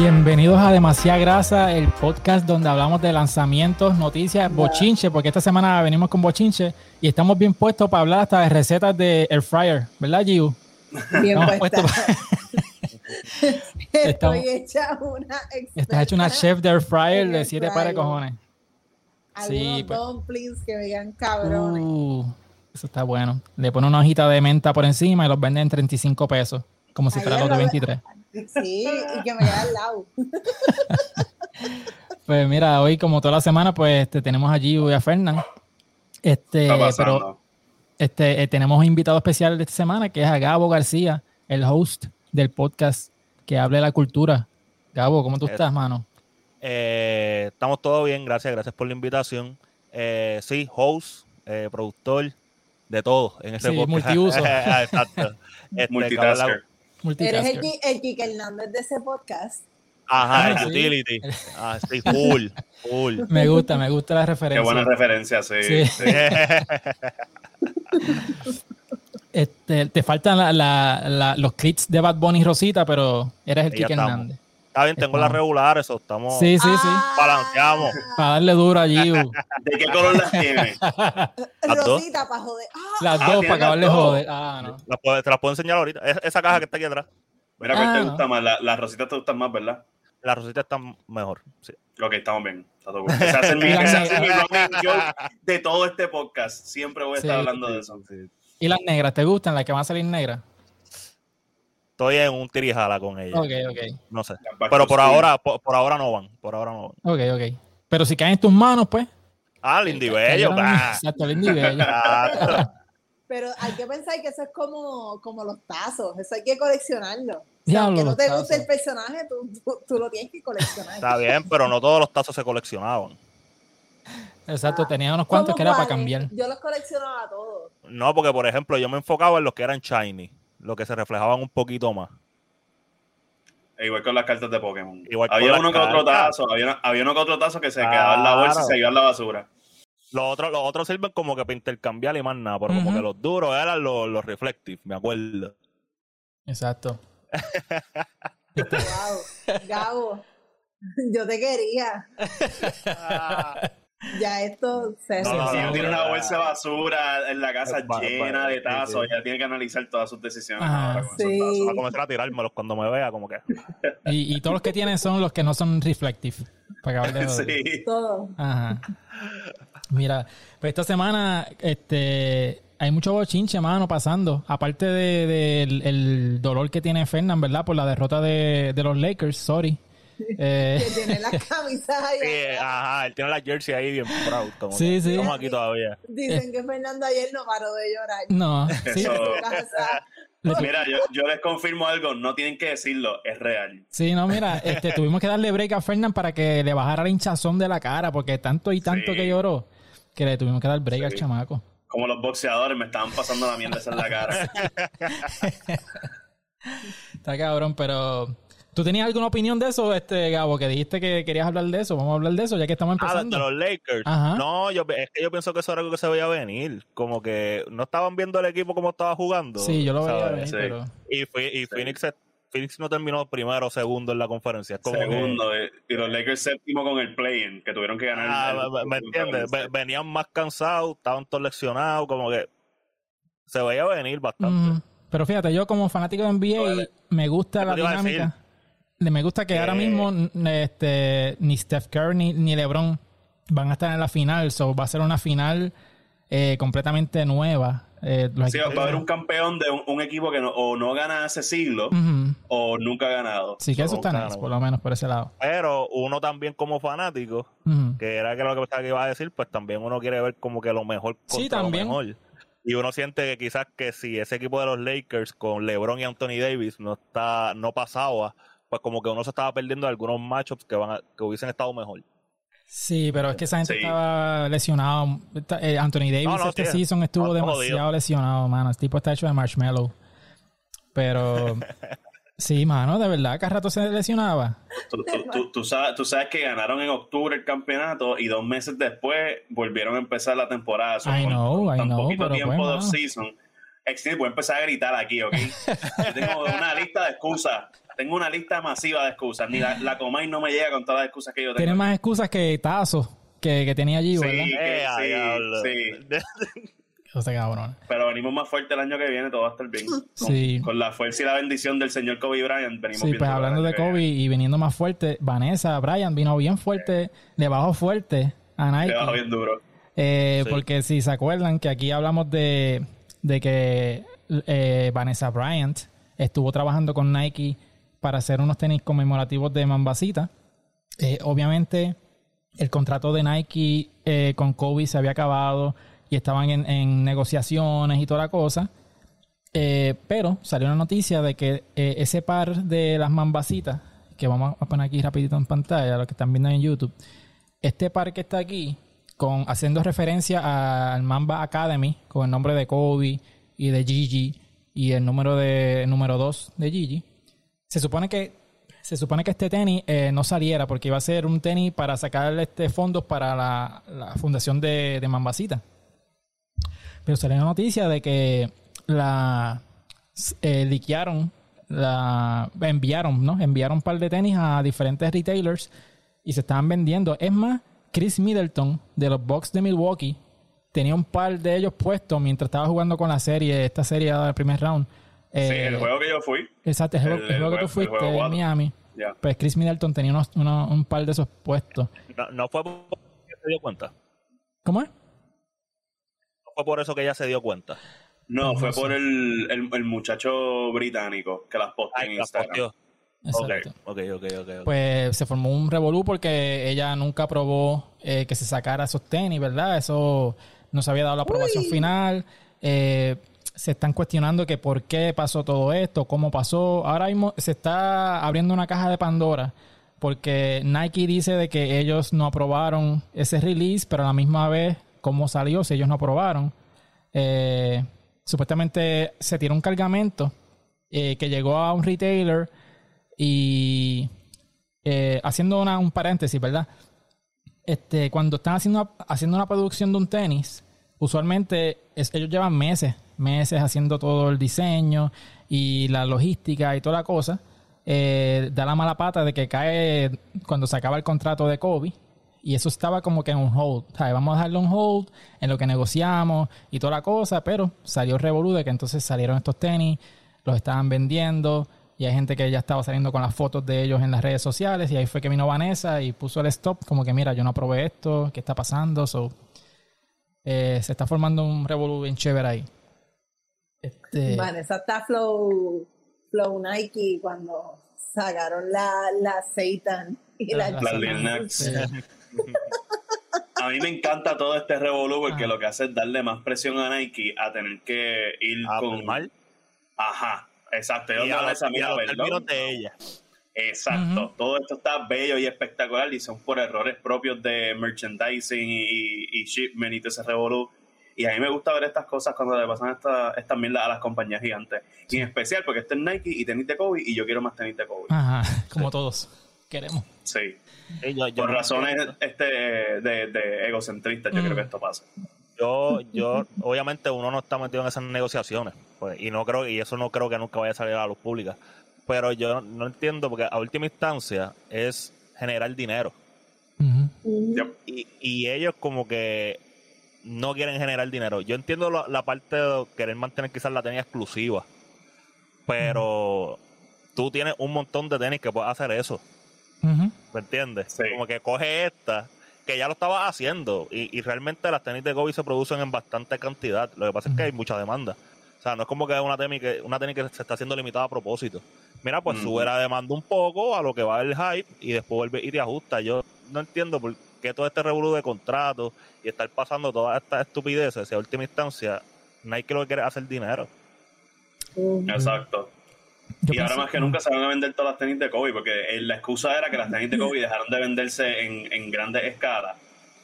Bienvenidos a Demasiada Grasa, el podcast donde hablamos de lanzamientos, noticias, bochinche, porque esta semana venimos con bochinche y estamos bien puestos para hablar hasta de recetas de air fryer, ¿verdad, Giu? Bien puesta. Estamos- Estoy hecha una Estás hecho una chef de air fryer de siete pares de cojones. Sí, Algunos pues. dumplings que vean cabrones. Uh, eso está bueno. Le pone una hojita de menta por encima y los venden en 35 pesos, como si fuera los de lo- 23. Sí, y que me queda al lado. Pues mira, hoy como toda la semana, pues este, tenemos a Giu y a Fernán. Este, pero este, eh, tenemos un invitado especial de esta semana que es a Gabo García, el host del podcast que habla de la cultura. Gabo, ¿cómo tú Eh, estás, mano? Eh, estamos todo bien, gracias, gracias por la invitación. Eh, sí, host, eh, productor, de todo en ese Sí, podcast. multiuso. Exacto. Este, Multitasker. Eres el, el Kike Hernández de ese podcast. Ajá, el Ah, sí. utility. Ah, sí, full, full. Me gusta, me gusta la Qué referencia. buena referencia, sí. Sí. sí. Este, te faltan la- la- la- los clips de Bad Bunny y Rosita, pero eres el Kike. Hernández. Está bien, tengo las regulares, eso estamos. Sí, sí, sí. Balanceamos. Para darle duro a Giu. ¿De qué color las tiene? Las dos. Rosita, para joder. Ah, Las Ah, dos para acabarle las joder. Ah, no. Las puedo- te las puedo enseñar ahorita. Es- esa caja que está aquí atrás. Mira, ¿cuál Ah, te no. gusta más? La- Las rositas te gustan más, ¿verdad? La rosita está mejor. Sí. Ok, estamos bien. Está todo bien. Hace hace de todo este podcast. Siempre voy a estar Sí. hablando de eso. ¿Y las negras te gustan? ¿Las que van a salir negras? Estoy en un tirijala con ella. Ok, ok. No sé. Pero por ahora, por, por ahora no van. Por ahora no van. Ok, ok. Pero si caen en tus manos, pues. Ah, Lindy Bello. bah. Exacto, el Indy Bello. Exacto. pero hay que pensar que eso es como, como los tazos. Eso hay que coleccionarlo. O sea, aunque no te guste tazos. el personaje, tú, tú, tú lo tienes que coleccionar. Está bien, pero no todos los tazos se coleccionaban. Exacto, tenía unos cuantos ¿Cómo que era para cambiar. Yo los coleccionaba todos. No, porque por ejemplo, yo me enfocaba en los que eran shiny, los que se reflejaban un poquito más. E Igual con las cartas de Pokémon. Igual había uno que otro tazo. Había, había uno que otro tazo que se quedaba en la bolsa y se iba en la basura. Los otros, los otros sirven como que para intercambiar y más nada, pero como que los duros eran los, los reflective, me acuerdo. Exacto. Wow. Gabo, yo te quería. Ya esto se No, no, si no, él tiene no, una no. bolsa de basura en la casa va- llena de sí, tazos, sí. ya tiene que analizar todas sus decisiones. Ahora con Sí. Va a comenzar a tirármelos cuando me vea, como que. Y, y todos los que tienen son los que no son reflective. Para acabar de. Sí. todo. Ajá. Mira, pues esta semana este, hay mucho bochinche, mano, pasando. Aparte de- del el dolor que tiene Fernand, ¿verdad? Por la derrota de, de los Lakers, sorry. Eh, Que tiene las camisas ahí. Sí, ajá, él tiene la jersey ahí bien proud. Como Sí, que sí. Estamos aquí todavía. Dicen que Fernando ayer no paró de llorar. no, sí, Eso-. Mira, yo, yo les confirmo algo, no tienen que decirlo, es real. sí, no, mira, este, tuvimos que darle break a Fernand para que le bajara la hinchazón de la cara, porque tanto y tanto Sí. que lloró, que le tuvimos que dar break al chamaco. Como los boxeadores me estaban pasando la mierda esa en la cara. Está cabrón, pero... ¿Tú tenías alguna opinión de eso, este Gabo? Que dijiste que querías hablar de eso. Vamos a hablar de eso, ya que estamos Ah, de empezando. los Lakers. Ajá. No, yo, es que yo pienso que eso era algo que se veía venir. Como que no estaban viendo el equipo como estaba jugando. Sí, yo lo veía venir, Sí. pero... Y, fui- y Phoenix, Phoenix no terminó primero o segundo en la conferencia. Como Segundo, eh, y los Lakers séptimo con el play-in, que tuvieron que ganar. Ah, el- me, me entiendes? Ve- Venían más cansados, estaban todos lesionados, como que se veía venir bastante. Mm, pero fíjate, yo como fanático de NBA Vale. me gusta la dinámica. Le- Me gusta que Que- ahora mismo este, ni Steph Curry ni, ni LeBron van a estar en la final. So va a ser una final eh, completamente nueva. Eh, Sí, equipos- va a haber un campeón de un, un equipo que no- o no gana hace siglos Ujú. o nunca ha ganado. Sí, que eso está Claro. nice, por lo menos por ese lado. Pero uno también como fanático, que era que lo que pensaba que iba a decir, pues también uno quiere ver como que lo mejor contra Sí, también. lo mejor. Y uno siente que quizás que si ese equipo de los Lakers con LeBron y Anthony Davis no está no pasaba, pues como que uno se estaba perdiendo de algunos matchups que van a- que hubiesen estado mejor. Sí, pero es que esa gente Sí. estaba lesionado. Eh, Anthony Davis No, no, este season estuvo No, demasiado lesionado, mano. El tipo está hecho de marshmallow. Pero sí, mano, de verdad, cada rato se lesionaba. Tú, tú- tú- tú sabes, tú sabes que ganaron en octubre el campeonato y dos meses después volvieron a empezar la temporada. I con- know, con I tan know, poquito pero tiempo pues, de off-season. Voy a empezar a gritar aquí, ¿ok? Yo tengo una lista de excusas tengo una lista masiva de excusas. Ni la, la Comay no me llega con todas las excusas que yo tengo. Tiene más excusas que Tazo que, que tenía allí, Sí, ¿verdad? que Eh, sí, sí. O sea, cabrón. Pero venimos más fuerte el año que viene, todo va a estar bien. Con, Sí. con la fuerza y la bendición del señor Kobe Bryant, venimos Sí, bien pues hablando de Kobe y viniendo más fuerte, Vanessa, Brian vino bien fuerte, de bajo fuerte a Le Nike. bajo bien duro. Eh, Sí. Porque si se acuerdan que aquí hablamos de, de que eh, Vanessa Bryant estuvo trabajando con Nike para hacer unos tenis conmemorativos de Mambasita. Eh, obviamente el contrato de Nike eh, con Kobe se había acabado y estaban en, negociaciones y toda la cosa. Eh, pero salió una noticia de que ese par de las mambasitas, que vamos a poner aquí rapidito en pantalla, los que están viendo en YouTube, este par que está aquí, con, haciendo referencia al Mamba Academy, con el nombre de Kobe y de Gigi, y el número de número 2 de Gigi, se supone que se supone que este tenis eh, no saliera porque iba a ser un tenis para sacar este fondos para la, la fundación de, de Mambasita. Pero salió una noticia de que la eh, liquearon, la enviaron, ¿no? Enviaron un par de tenis a diferentes retailers y se estaban vendiendo. Es más, Chris Middleton de los Bucks de Milwaukee tenía un par de ellos puestos mientras estaba jugando con la serie, esta serie del primer round. Sí, Eh, el juego que yo fui. Exacto, el juego, el- el juego el que tú fuiste en. Miami. Pues Chris Middleton tenía unos, unos- un par de esos puestos. No, no fue porque se dio cuenta. ¿Cómo es? No fue por eso que ella se dio cuenta. No, No fue sé. por el, el, el muchacho británico que las posteó en Instagram. posteó. Exacto. Ok, ok, ok. ok. Pues se formó un revolú porque ella nunca aprobó eh, que se sacara esos tenis, ¿verdad? Eso no se había dado la aprobación Uy. final. Eh, se están cuestionando que por qué pasó todo esto, cómo pasó. Ahora mismo se está abriendo una caja de Pandora porque Nike dice de que ellos no aprobaron ese release, pero a la misma vez, ¿cómo salió si ellos no aprobaron? Eh, supuestamente se tiró un cargamento eh, que llegó a un retailer y eh, haciendo una- un paréntesis, ¿verdad? Este, cuando están haciendo, haciendo una producción de un tenis, usualmente ellos llevan meses, meses haciendo todo el diseño y la logística y toda la cosa. Eh, da la mala pata de que cae cuando se acaba el contrato de Kobe. Y eso estaba como que en un hold. ¿sabes? Vamos a darle un hold en lo que negociamos y toda la cosa, pero salió revolú de que entonces salieron estos tenis, los estaban vendiendo y hay gente que ya estaba saliendo con las fotos de ellos en las redes sociales y ahí fue que vino Vanessa y puso el stop como que mira, yo no aprobé esto, ¿qué está pasando? So, eh, se está formando un revolú bien chévere ahí. Este, Vanessa está flow, flow Nike cuando sacaron la, la Satan y la, La- la- Lil Nas. sí. A mí me encanta todo este revolú porque Ah. lo que hace es darle más presión a Nike a tener que ir Ah, con... mal. Ajá, exacto. Y a los, los mira, perdón. de ella. Exacto. Todo esto está bello y espectacular y son por errores propios de merchandising y, y, y shipment y todo ese revolú. Y a mí me gusta ver estas cosas cuando le pasan esta- estas mierdas a las compañías gigantes. Y en especial porque este es Nike y tenis de Kobe y yo quiero más tenis de Kobe. Ajá, como todos queremos. Sí. Sí, yo, yo Por razones este de, de egocentristas yo Mm. creo que esto pasa. Yo, yo, obviamente uno no está metido en esas negociaciones, pues, y no creo, y eso no creo que nunca vaya a salir a la luz pública. Pero yo no entiendo porque a última instancia es generar dinero. Y, y ellos como que no quieren generar dinero. Yo entiendo la, la parte de querer mantener quizás la tenis exclusiva, pero tú tienes un montón de tenis que puedes hacer eso. ¿Me entiendes? Sí. Como que coge esta, que ya lo estabas haciendo, y, y realmente las tenis de Kobe se producen en bastante cantidad. Lo que pasa es que hay mucha demanda. O sea, no es como que es una tenis que, una tenis que se está haciendo limitada a propósito. Mira, pues sube la demanda un poco a lo que va el hype y después vuelve y te ajusta. Yo no entiendo por qué todo este revolú de contratos y estar pasando todas estas estupideces, si a última instancia Nike lo que quiere es hacer dinero. Exacto. Yo y ahora más que nunca se van a vender todas las tenis de Kobe, porque eh, la excusa era que las tenis de Kobe dejaron de venderse en, en grandes escalas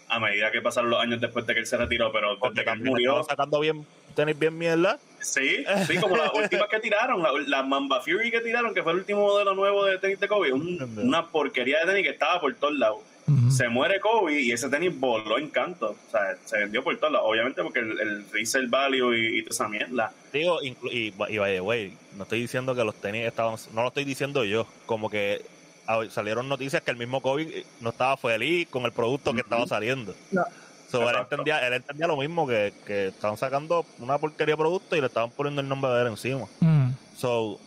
a medida que pasaron los años después de que él se retiró, pero Porque desde que él también murió, sacando bien tenis bien mierda. sí, sí, como las últimas que tiraron, la, la Mamba Fury que tiraron, que fue el último modelo nuevo de tenis de Kobe, un- una porquería de tenis que estaba por todos lados. Se muere Kobe y ese tenis voló en canto. O sea, se vendió por todos lados. Obviamente porque el, el resale value y, y toda esa mierda. Digo, y, y by the way, no estoy diciendo que los tenis estaban, no lo estoy diciendo yo, como que salieron noticias que el mismo Kobe no estaba feliz con el producto que estaba saliendo. No. So, él, entendía, él entendía lo mismo, que, que estaban sacando una porquería de producto y le estaban poniendo el nombre de él encima. Mm. So,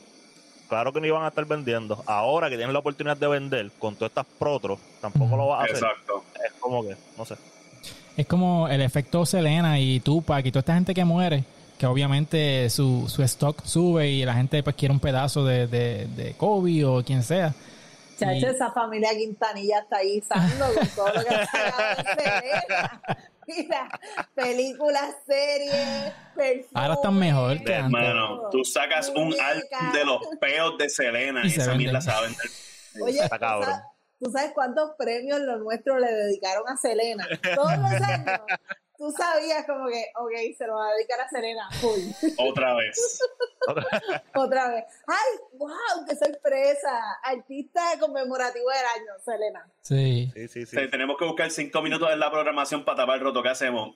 claro que no iban a estar vendiendo. Ahora que tienen la oportunidad de vender con todas estas protros, tampoco lo vas a hacer. Exacto. Es como que, no sé. Es como el efecto Selena y Tupac y toda esta gente que muere, que obviamente su, su stock sube y la gente pues quiere un pedazo de, de, de Kobe o quien sea. Chacho, Y- esa familia Quintanilla está guisando con todo lo que ha películas, series, perfumes. Ahora están mejor que antes. Hermano, tú sacas un álbum de los peos de Selena Y y, se esa mierda se va a vender. Oye, Está ¿tú cabrón. sabes, tú sabes cuántos premios los nuestros le dedicaron a Selena? Todos los años. Tú sabías como que, ok, se lo va a dedicar a Selena. Full. Otra vez. Otra vez. ¡Ay, wow! ¡Qué sorpresa! Artista conmemorativo del año, Selena. Sí. Sí, sí, sí. Te- Tenemos que buscar cinco minutos en la programación para tapar el roto. ¿Qué hacemos?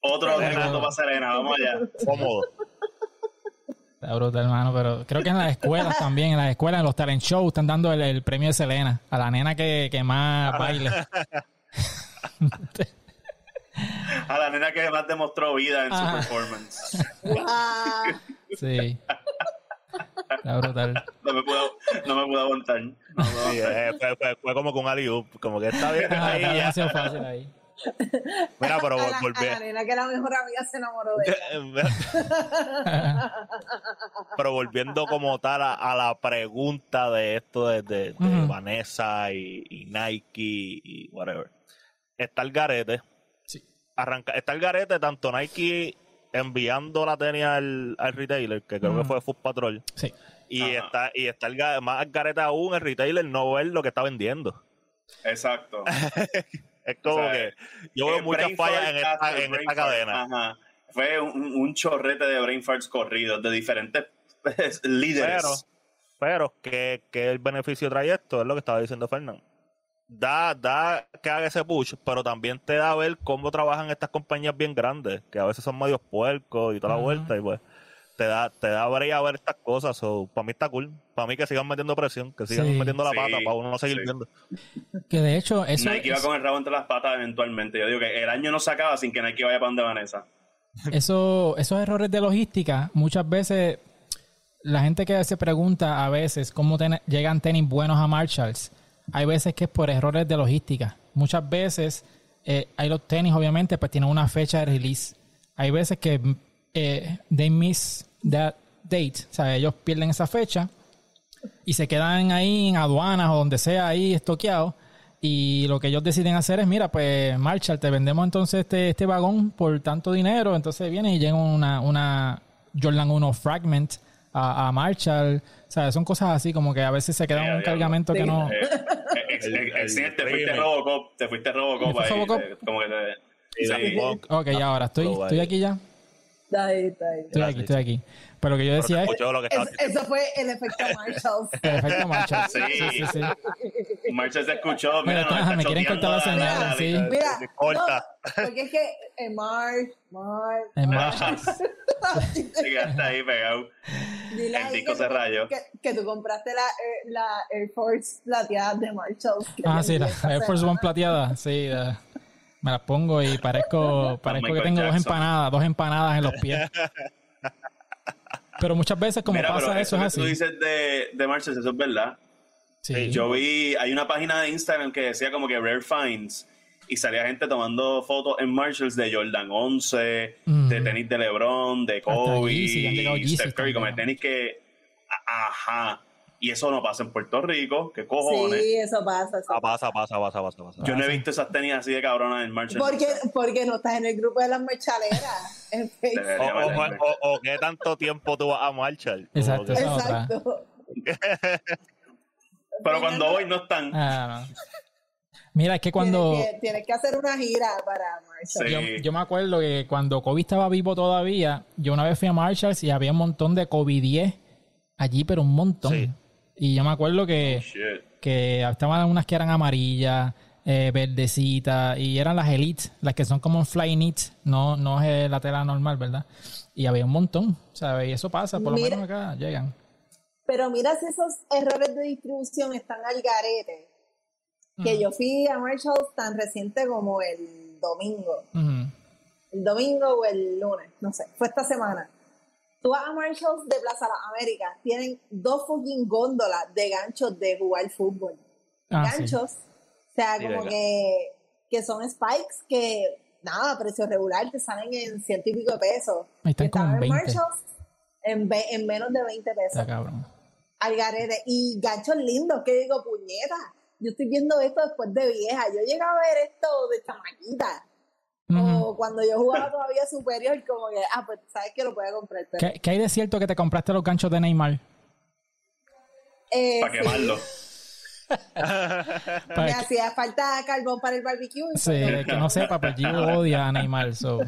Otro minuto para Selena. Vamos allá. Cómodo. Está brutal, hermano, pero creo que en las escuelas también, en las escuelas, en los talent shows, están dando el, el premio de Selena a la nena que, que más baile. A la nena que más demostró vida en su Ajá. performance. ¡Wow! Sí. Está brutal. No me puedo, no me puedo aguantar. No, no. Sí, eh, fue, fue- fue como con alley como que está bien Ah, ahí ya. demasiado fácil ahí. Mira, pero a, la, volví. a la nena que la mejor amiga se enamoró de ella. pero volviendo como tal a, a la pregunta de esto de, de- de Ujú. Vanessa y, y Nike y whatever. Está el garete. Arranca, está el garete tanto Nike enviando la tenis al, al retailer, que creo que fue Food Patrol, Sí. y Ajá. está y está el más garete aún el retailer no ver lo que está vendiendo. Exacto. Es como O sea, que yo veo Eh, muchas fallas en esta, en esta cadena. Ajá. Fue un, un chorrete de brain farts corridos de diferentes líderes. Pero, pero ¿qué, qué el beneficio trae esto? Es lo que estaba diciendo Fernando. Da, da que haga ese push, pero también te da a ver cómo trabajan estas compañías bien grandes, que a veces son medios puercos y toda la vuelta, y pues te da, te da a ver, y a ver estas cosas. para mí está cool. Para mí que sigan metiendo presión, que sigan Sí. metiendo la Sí, pata para uno no seguir sí. viendo. Que de hecho, eso Nike iba con el rabo entre las patas eventualmente. Yo digo que el año no se acaba sin que Nike vaya para donde Vanessa. Eso, esos errores de logística, muchas veces la gente que se pregunta a veces cómo ten- llegan tenis buenos a Marshalls, hay veces que es por errores de logística. Muchas veces eh, hay los tenis, obviamente, pues tienen una fecha de release. Hay veces que eh, they miss that date, o sea, ellos pierden esa fecha y se quedan ahí en aduanas o donde sea ahí estoqueados. Y lo que ellos deciden hacer es, mira, pues Marshall, te vendemos entonces este, este vagón por tanto dinero. Entonces viene y llega una, una Jordan 1 Fragment a, a Marshall. O sea, son cosas así como que a veces se queda Sí, un cargamento que Sí. no... Eh, eh, ex- El- ex- el ex- te fuiste. Robocop, te fuiste Robocop ¿Me fue ahí. Robocop? te- como que te, Ok, ya ahora estoy, estoy aquí ya. Está ahí, está ahí. Estoy aquí, estoy aquí. Pero lo que yo decía se es escuchó lo que Es- eso fue el efecto Marshall. el efecto Marshall. Sí. Sí, sí, sí. Marcha se escuchó. Mira, Mira, me quieren cortar la señal, sí. Mira, corta. no, porque es que. En Marshall. Sí, que está ahí pegado. Dile El disco que se rayó. Que, que tú compraste la, eh, la Air Force plateada de Marshall. Ah, sí, la Air Force. One plateada. Sí, la- me las pongo y parezco, parezco que tengo dos Jackson. empanadas, dos empanadas en los pies. Pero muchas veces como Mira, pasa eso eso es que tú así. dices de, de Marches, eso es verdad. Sí. Yo vi, hay una página de Instagram que decía como que Rare Finds y salía gente tomando fotos en Marshalls de Jordan 11, Mm. de tenis de LeBron, de Kobe, Steph Curry, como también. tenis que, ajá, y eso no pasa en Puerto Rico, ¿qué cojones? Sí, eso pasa. eso Ah, pasa, pasa, pasa, pasa, pasa. Yo no he visto esas tenis así de cabronas en Marshalls. Porque, porque no estás en el grupo de las Facebook. O, o, o- o qué tanto tiempo tú vas a marchar. Exacto, que-. Exacto. Pero cuando voy no están. Ah, no. Mira, es que cuando... Tienes, que, tienes que hacer una gira para Marshall. Sí. Yo, yo me acuerdo que cuando Kobe estaba vivo todavía, yo una vez fui a Marshalls y había un montón de Kobe 10 allí, pero un montón. Sí. Y yo me acuerdo que, Shit. que estaban unas que eran amarillas, eh, verdecita, y eran las Elite, las que son como un fly knit, no, no es la tela normal, ¿verdad? Y había un montón, ¿sabes? Y eso pasa, por lo Mira. menos acá llegan. Pero mira si esos errores de distribución están al garete. Que yo fui a Marshalls tan reciente como el domingo. El domingo o el lunes, no sé. Fue esta semana. Tú vas a Marshalls de Plaza Las Américas, tienen dos fucking góndolas de ganchos de jugar fútbol. Ah, sí. ganchos. O sea, Sí, como que, que son spikes que, nada, a precio regular te salen en ciento y pico de pesos. Ahí están como en estaban 20. Marshalls en, ve- en menos de 20 pesos. Está cabrón. Al garete. Y ganchos lindos, que digo, puñeta. Yo estoy viendo esto después de vieja. Yo llegué a ver esto de chamaquita. O cuando yo jugaba todavía superior, como que, ah, pues sabes que lo puedo comprar. Pero, ¿Qué, qué hay de cierto que te compraste los ganchos de Neymar? eh, Para sí, quemarlo. me Para hacía falta carbón para el barbecue. Sí, que no sepa, pues Gio odia a Neymar, so.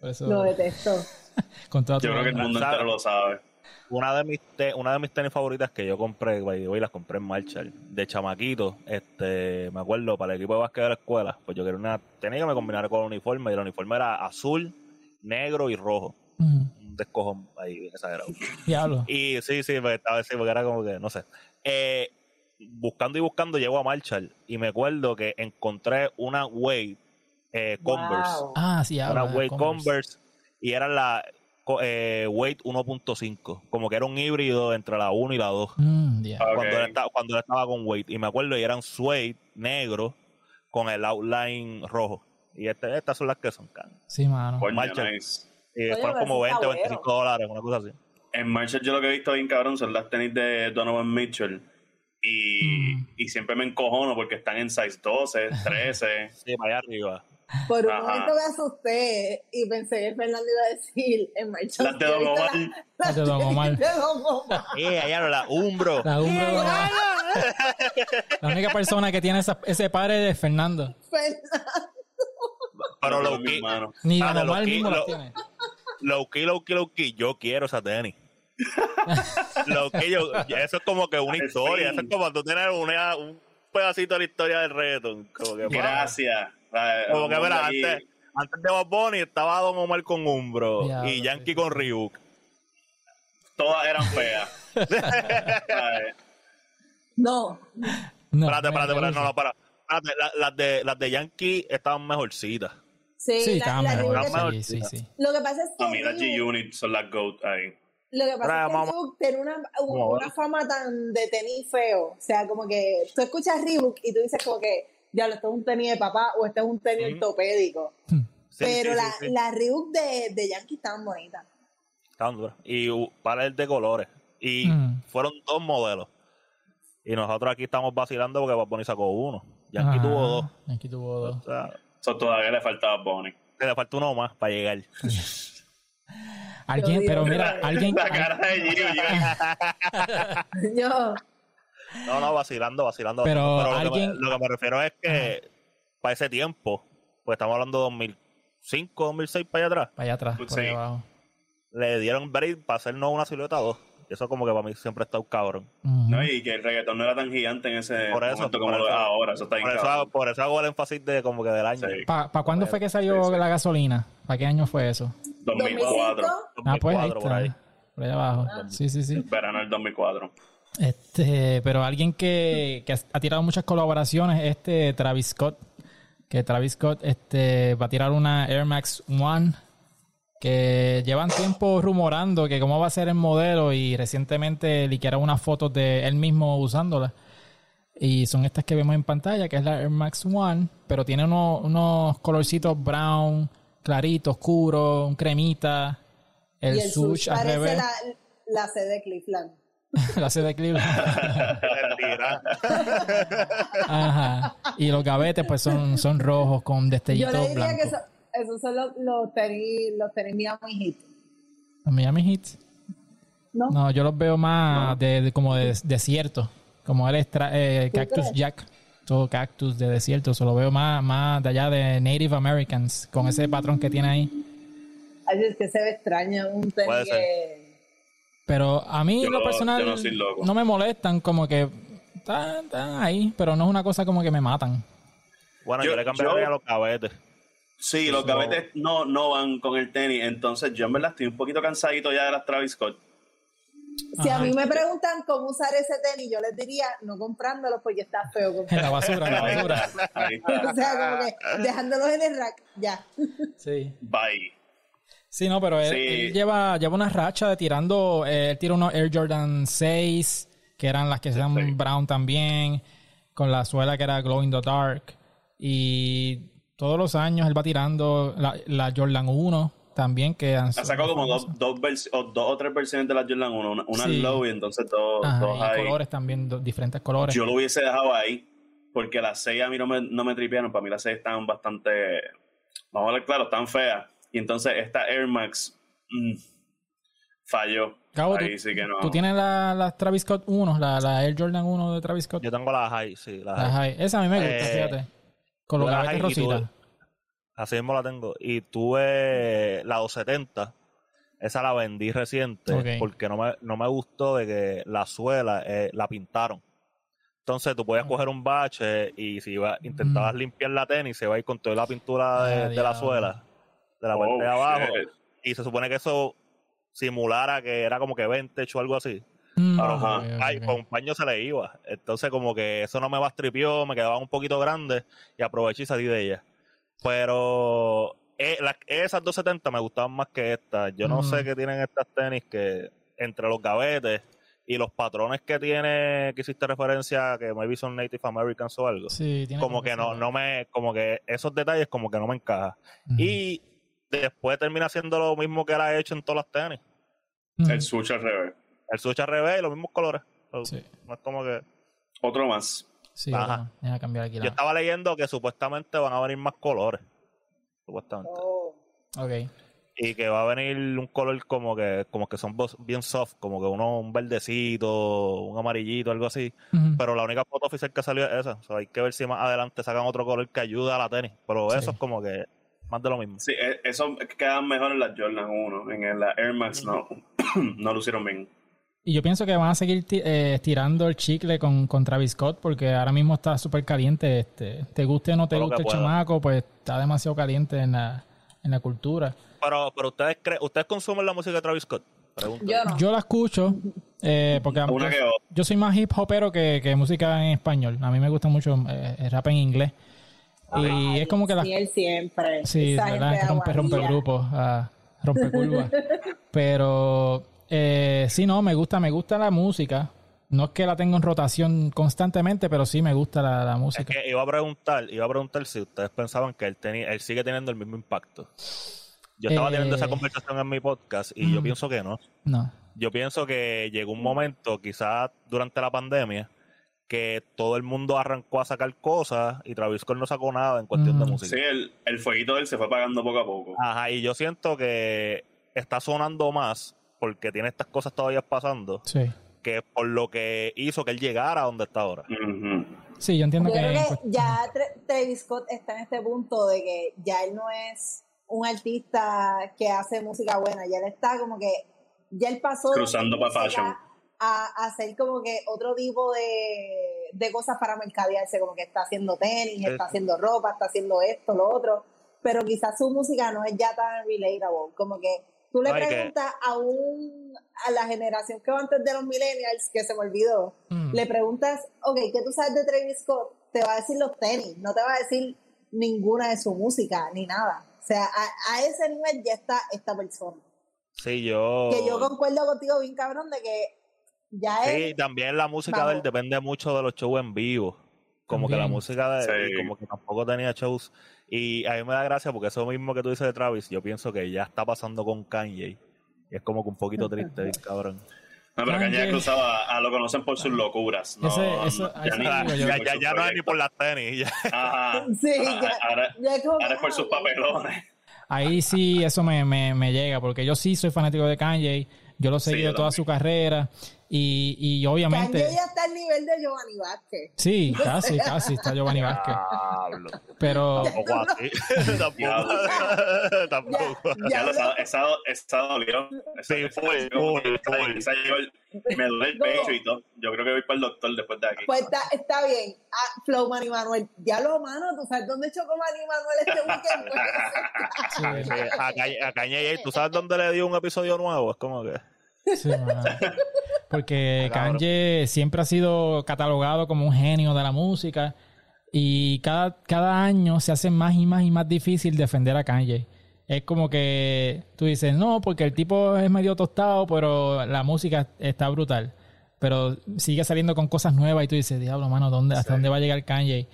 Por eso, Lo detesto. con toda Yo creo que el mundo entero lo sabe. Una de mis te- una de mis tenis favoritas que yo compré, way, las compré en Marshall, de chamaquito, este, me acuerdo, para el equipo de básquet de la escuela, pues yo quería una tenis que me combinara con el uniforme, y el uniforme era azul, negro y rojo. Un descojón ahí exagerado. Diablo. Y sí, sí, porque estaba sí, porque era como que, no sé. Eh, buscando y buscando, llego a Marshall y me acuerdo que encontré una Wade eh, Converse. Wow. Ah, sí, Una habla. Wade Converse. y era la eh, Wade 1.5. Como que era un híbrido entre la 1 y la 2. Mm. Cuando, él estaba, cuando él estaba con Wade. Y me acuerdo, y eran suede negro con el outline rojo. Y este, estas son las que son caras. Sí, mano. Coño, nice. Y Oye, fueron como eso está 20, bueno. 25 dólares, una cosa así. En Marshall yo lo que he visto bien cabrón son las tenis de Donovan Mitchell. Y, Mm. y siempre me encojono porque están en size 12, 13. Sí, para allá arriba. Por un Ajá. momento me asusté y pensé que Fernando iba a decir en marcha. Las de Don Omar. Las de Don Omar. Eh, allá la Umbro. La, Umbro- la única persona que tiene esa- ese padre es Fernando. Fernando. Pero key, hermano. Ni Ah, Don Omar los mismo que- lo- tiene. low key, low key, low key, yo quiero esa tenis. Key, yo- eso es como que una historia. Eso es como tú tienes una- un pedacito de la historia del reggaeton. Que, Gracias. Como que, vamos mira, aquí. antes, antes de Bob Bunny estaba Don Omar con Umbro y Yankee con Ryuk. Todas eran feas. No, No, espérate, espérate, espérate, no, no, para. Espérate, la- las, de, las de Yankee estaban mejorcitas. sí, Sí, la- mejor. Sí, sí, sí. Lo que pasa es que a mí las G-Unit son las GOAT ahí. Lo que pasa Ahora, es que Reebok tiene una, una fama tan de tenis feo. O sea, como que tú escuchas Reebok y tú dices como que, ya, esto es un tenis de papá o este es un tenis Ujú. ortopédico. Sí, Pero sí, la, sí, la Reebok de, de Yankee estaban bonitas. Estaban duras. Y uh, para el de colores. Y Mm. fueron dos modelos. Y nosotros aquí estamos vacilando porque Bob Bunny sacó uno. Yankee Ajá, tuvo dos. Yankee tuvo dos. O sea, Eso todavía le faltaba Bonnie. le falta uno más para llegar. Alguien, pero mira, alguien. La cara de Gio. Yo, No, no, vacilando, vacilando. Pero lo, que alguien- me, lo que me refiero es que para ese tiempo, pues estamos hablando de 2005, 2006 para allá atrás, Para allá atrás, por ahí abajo. le dieron break para hacernos una silueta 2. Y eso como que para mí siempre está un cabrón. ¿no? Y que el reggaetón no era tan gigante en ese Por eso, momento por como lo es eso. ahora. Eso está Por eso, hago, por eso hago el énfasis de como que del año. Sí. ¿Para cuándo fue que salió Sí, sí. la gasolina? ¿Para qué año fue eso? 2004. 2005, Ah, pues ahí 2004 por está. ahí. Por ahí abajo. Sí, sí, sí. Verano del 2004. Este, pero alguien que, que ha tirado muchas colaboraciones, este Travis Scott, que Travis Scott este, va a tirar una Air Max One, que llevan tiempo rumorando que cómo va a ser el modelo y recientemente liquearon unas fotos de él mismo usándola. Y son estas que vemos en pantalla, que es la Air Max One, pero tiene unos, unos colorcitos brown, clarito, oscuro, un cremita, el, y el swoosh Sush al revés, la, la de Cleveland. la sede de Cleveland. Mentira. Ajá. Y los gavetes pues son, son rojos con Yo destellitos le diría blancos. que eso- esos son los, los tenis, los tenis Miami Heat. Los Miami Heat. ¿No? No, yo los veo más de, de- como de desierto. Como él es tra- eh, ¿Tú Cactus crees? Jack. Todo cactus de desierto. Eso lo veo más, más de allá de Native Americans. Con ese patrón que tiene ahí. Así es que se ve extraño un tenis. Pero a mí Yo en lo personal yo no soy loco. no me molestan. Como que están, están ahí. Pero no es una cosa como que me matan. Bueno, yo, Yo- le cambiaría yo- a los cabetes. Sí, los No. gavetes no, no van con el tenis. Entonces, yo en verdad estoy un poquito cansadito ya de las Travis Scott. Si a mí me preguntan cómo usar ese tenis, yo les diría no comprándolos porque está feo. En la basura, en la basura. está, ahí está. o sea, como que dejándolos en el rack, ya. Sí. Bye. Sí, no, pero él, Sí. él lleva, lleva una racha de tirando. eh, él tira unos Air Jordan 6, que eran las que se Sí. brown también, con la suela que era glow in the dark. Y todos los años él va tirando la, la Jordan 1 también, que han Ha sacado como dos, dos, o dos o tres versiones de la Jordan 1. Una, una Sí. low y entonces dos, Ajá, dos y high. colores también, diferentes colores. Yo lo hubiese dejado ahí. Porque las 6 a mí no me, no me tripearon. Para mí las 6 estaban bastante. Vamos a ver, claro, están feas. Y entonces esta Air Max mm, falló. Ahí tú, sí que no. tú tienes la, la Travis Scott 1, la, la Air Jordan 1 de Travis Scott. Yo tengo la high, sí, la La high. high. Esa a mí me gusta, Eh, fíjate. Con los gavetes rositas. Así mismo la tengo. Y tuve la 270. Esa la vendí reciente porque no me, no me gustó de que la suela eh, la pintaron. Entonces tú podías coger un bache y si iba, intentabas Mm. limpiar la tenis, se va a ir con toda la pintura de, Ah, de la diablo. suela, de la Oh, parte de abajo. shit. Y se supone que eso simulara que era como que vintage o algo así. Mm, Ajá. ok, ok, Ay, con un paño se le iba. Entonces, como que eso no me bastripió, me quedaba un poquito grande y aproveché y salí de ella. Pero eh, las- esas 270 me gustaban más que estas. Yo no Mm. sé qué tienen estas tenis que entre los gavetes y los patrones que tiene, que hiciste referencia, que maybe son Native Americans o algo. Sí, tiene Como que no, no me, como que esos detalles como que no me encajan. Ujú. Y después termina siendo lo mismo que él ha hecho en todas las tenis. Ujú. El switch al revés. El switch al revés y los mismos colores. Sí, No es como que... Otro más. sí, Ajá. bueno, déjame cambiar aquí Yo la... estaba leyendo que supuestamente van a venir más colores. Supuestamente. Oh. Ok. Y que va a venir un color como que como que son bien soft, como que uno un verdecito, un amarillito, algo así. Pero la única foto oficial que salió es esa. O sea, hay que ver si más adelante sacan otro color que ayude a la tenis. Pero Sí. eso es como que más de lo mismo. Sí, e- eso quedan mejor en las Jordan 1. En la Air Max no. no lo hicieron bien. Y yo pienso que van a seguir ti- eh, tirando el chicle con, con Travis Scott porque ahora mismo está súper caliente. Este, te guste o no te guste el pueda. chamaco, pues está demasiado caliente en la, en la cultura. Pero, pero ustedes creen, ¿ustedes consumen la música de Travis Scott? Yo no. Yo la escucho eh, porque Una yo, que otra. yo soy más hip hopero que, que música en español. A mí me gusta mucho eh, el rap en inglés. Y Ay, es como que las sí, él siempre. Sí, Esa verdad, gente rompe, rompe grupos, ah, rompe curvas. Pero eh, sí, no, me gusta, me gusta la música. No es que la tengo en rotación constantemente, pero sí me gusta la, la Es música. que iba a preguntar, iba a preguntar si ustedes pensaban que él tenía, él sigue teniendo el mismo impacto. Yo estaba Eh, teniendo esa conversación en mi podcast y yo mm. pienso que no. No. Yo pienso que llegó un momento, quizás durante la pandemia, que todo el mundo arrancó a sacar cosas y Travis Scott no sacó nada en cuestión de Mm. música. Sí, el, el fueguito de él se fue apagando poco a poco. Ajá, y yo siento que está sonando más porque tiene estas cosas todavía pasando Sí. que por lo que hizo que él llegara a donde está ahora. Ujú. Sí, yo entiendo Yo que. creo que ya Tra- Travis Scott está en este punto de que ya él no es un artista que hace música buena, ya él está como que, ya él pasó Cruzando hacer pa' música fashion. A a hacer como que otro tipo de, de cosas para mercadearse, como que está haciendo tenis, Sí. está haciendo ropa, está haciendo esto, lo otro, pero quizás su música no es ya tan relatable, como que tú le que- preguntas a un a la generación que va antes de los millennials, que se me olvidó, mm, le preguntas, ok, ¿qué tú sabes de Travis Scott? Te va a decir los tenis, no te va a decir ninguna de su música, ni nada. O sea, a, a ese nivel ya está esta persona. Sí, yo... Que yo concuerdo contigo bien cabrón de que ya Sí, es... también la música Vamos. de él depende mucho de los shows en vivo. Como que la música de él, Sí. como que tampoco tenía shows. Y a mí me da gracia porque eso mismo que tú dices de Travis, yo pienso que ya está pasando con Kanye. Y es como que un poquito triste, cabrón. No, pero Kanye- Kanye cruzado a, a lo conocen por sus locuras. No, Ese- eso- no, a eso ni-. Ya, ya, ya no es ni por las tenis. ya. Ajá. Sí, Ah, ya, Ahora, ya ahora es por sus ah, papelones. Ahí sí, eso me, me, me llega, porque yo sí soy fanático de Kanye. Yo lo seguí Sí, de yo toda también. su carrera. Y, y obviamente... Kanye ya está al nivel de Giovanni Vázquez. Sí, casi, casi está Giovanni Vázquez. Diablo. Pero... Tampoco así. tampoco. tampoco. Ya, Ya lo ya, dolió. Esa, Sí, fue, me duele el pecho y todo. Yo creo que voy para el doctor después de aquí. Pues está, está bien. Ah, Flow Manny Manuel. Diablo, mano, ¿tú sabes dónde chocó Manny Manuel este weekend? Sí, Sí, a, Kanye- a Kanye, ¿tú sabes dónde le dio un episodio nuevo? Es como que... Sí. Porque. Kanye siempre ha sido catalogado como un genio de la música y cada, cada año se hace más y más y más difícil defender a Kanye. Es como que tú dices, no, porque el tipo es medio tostado, pero la música está brutal. Pero sigue saliendo con cosas nuevas y tú dices, diablo, mano, ¿dónde, ¿hasta Sí. dónde va a llegar Kanye?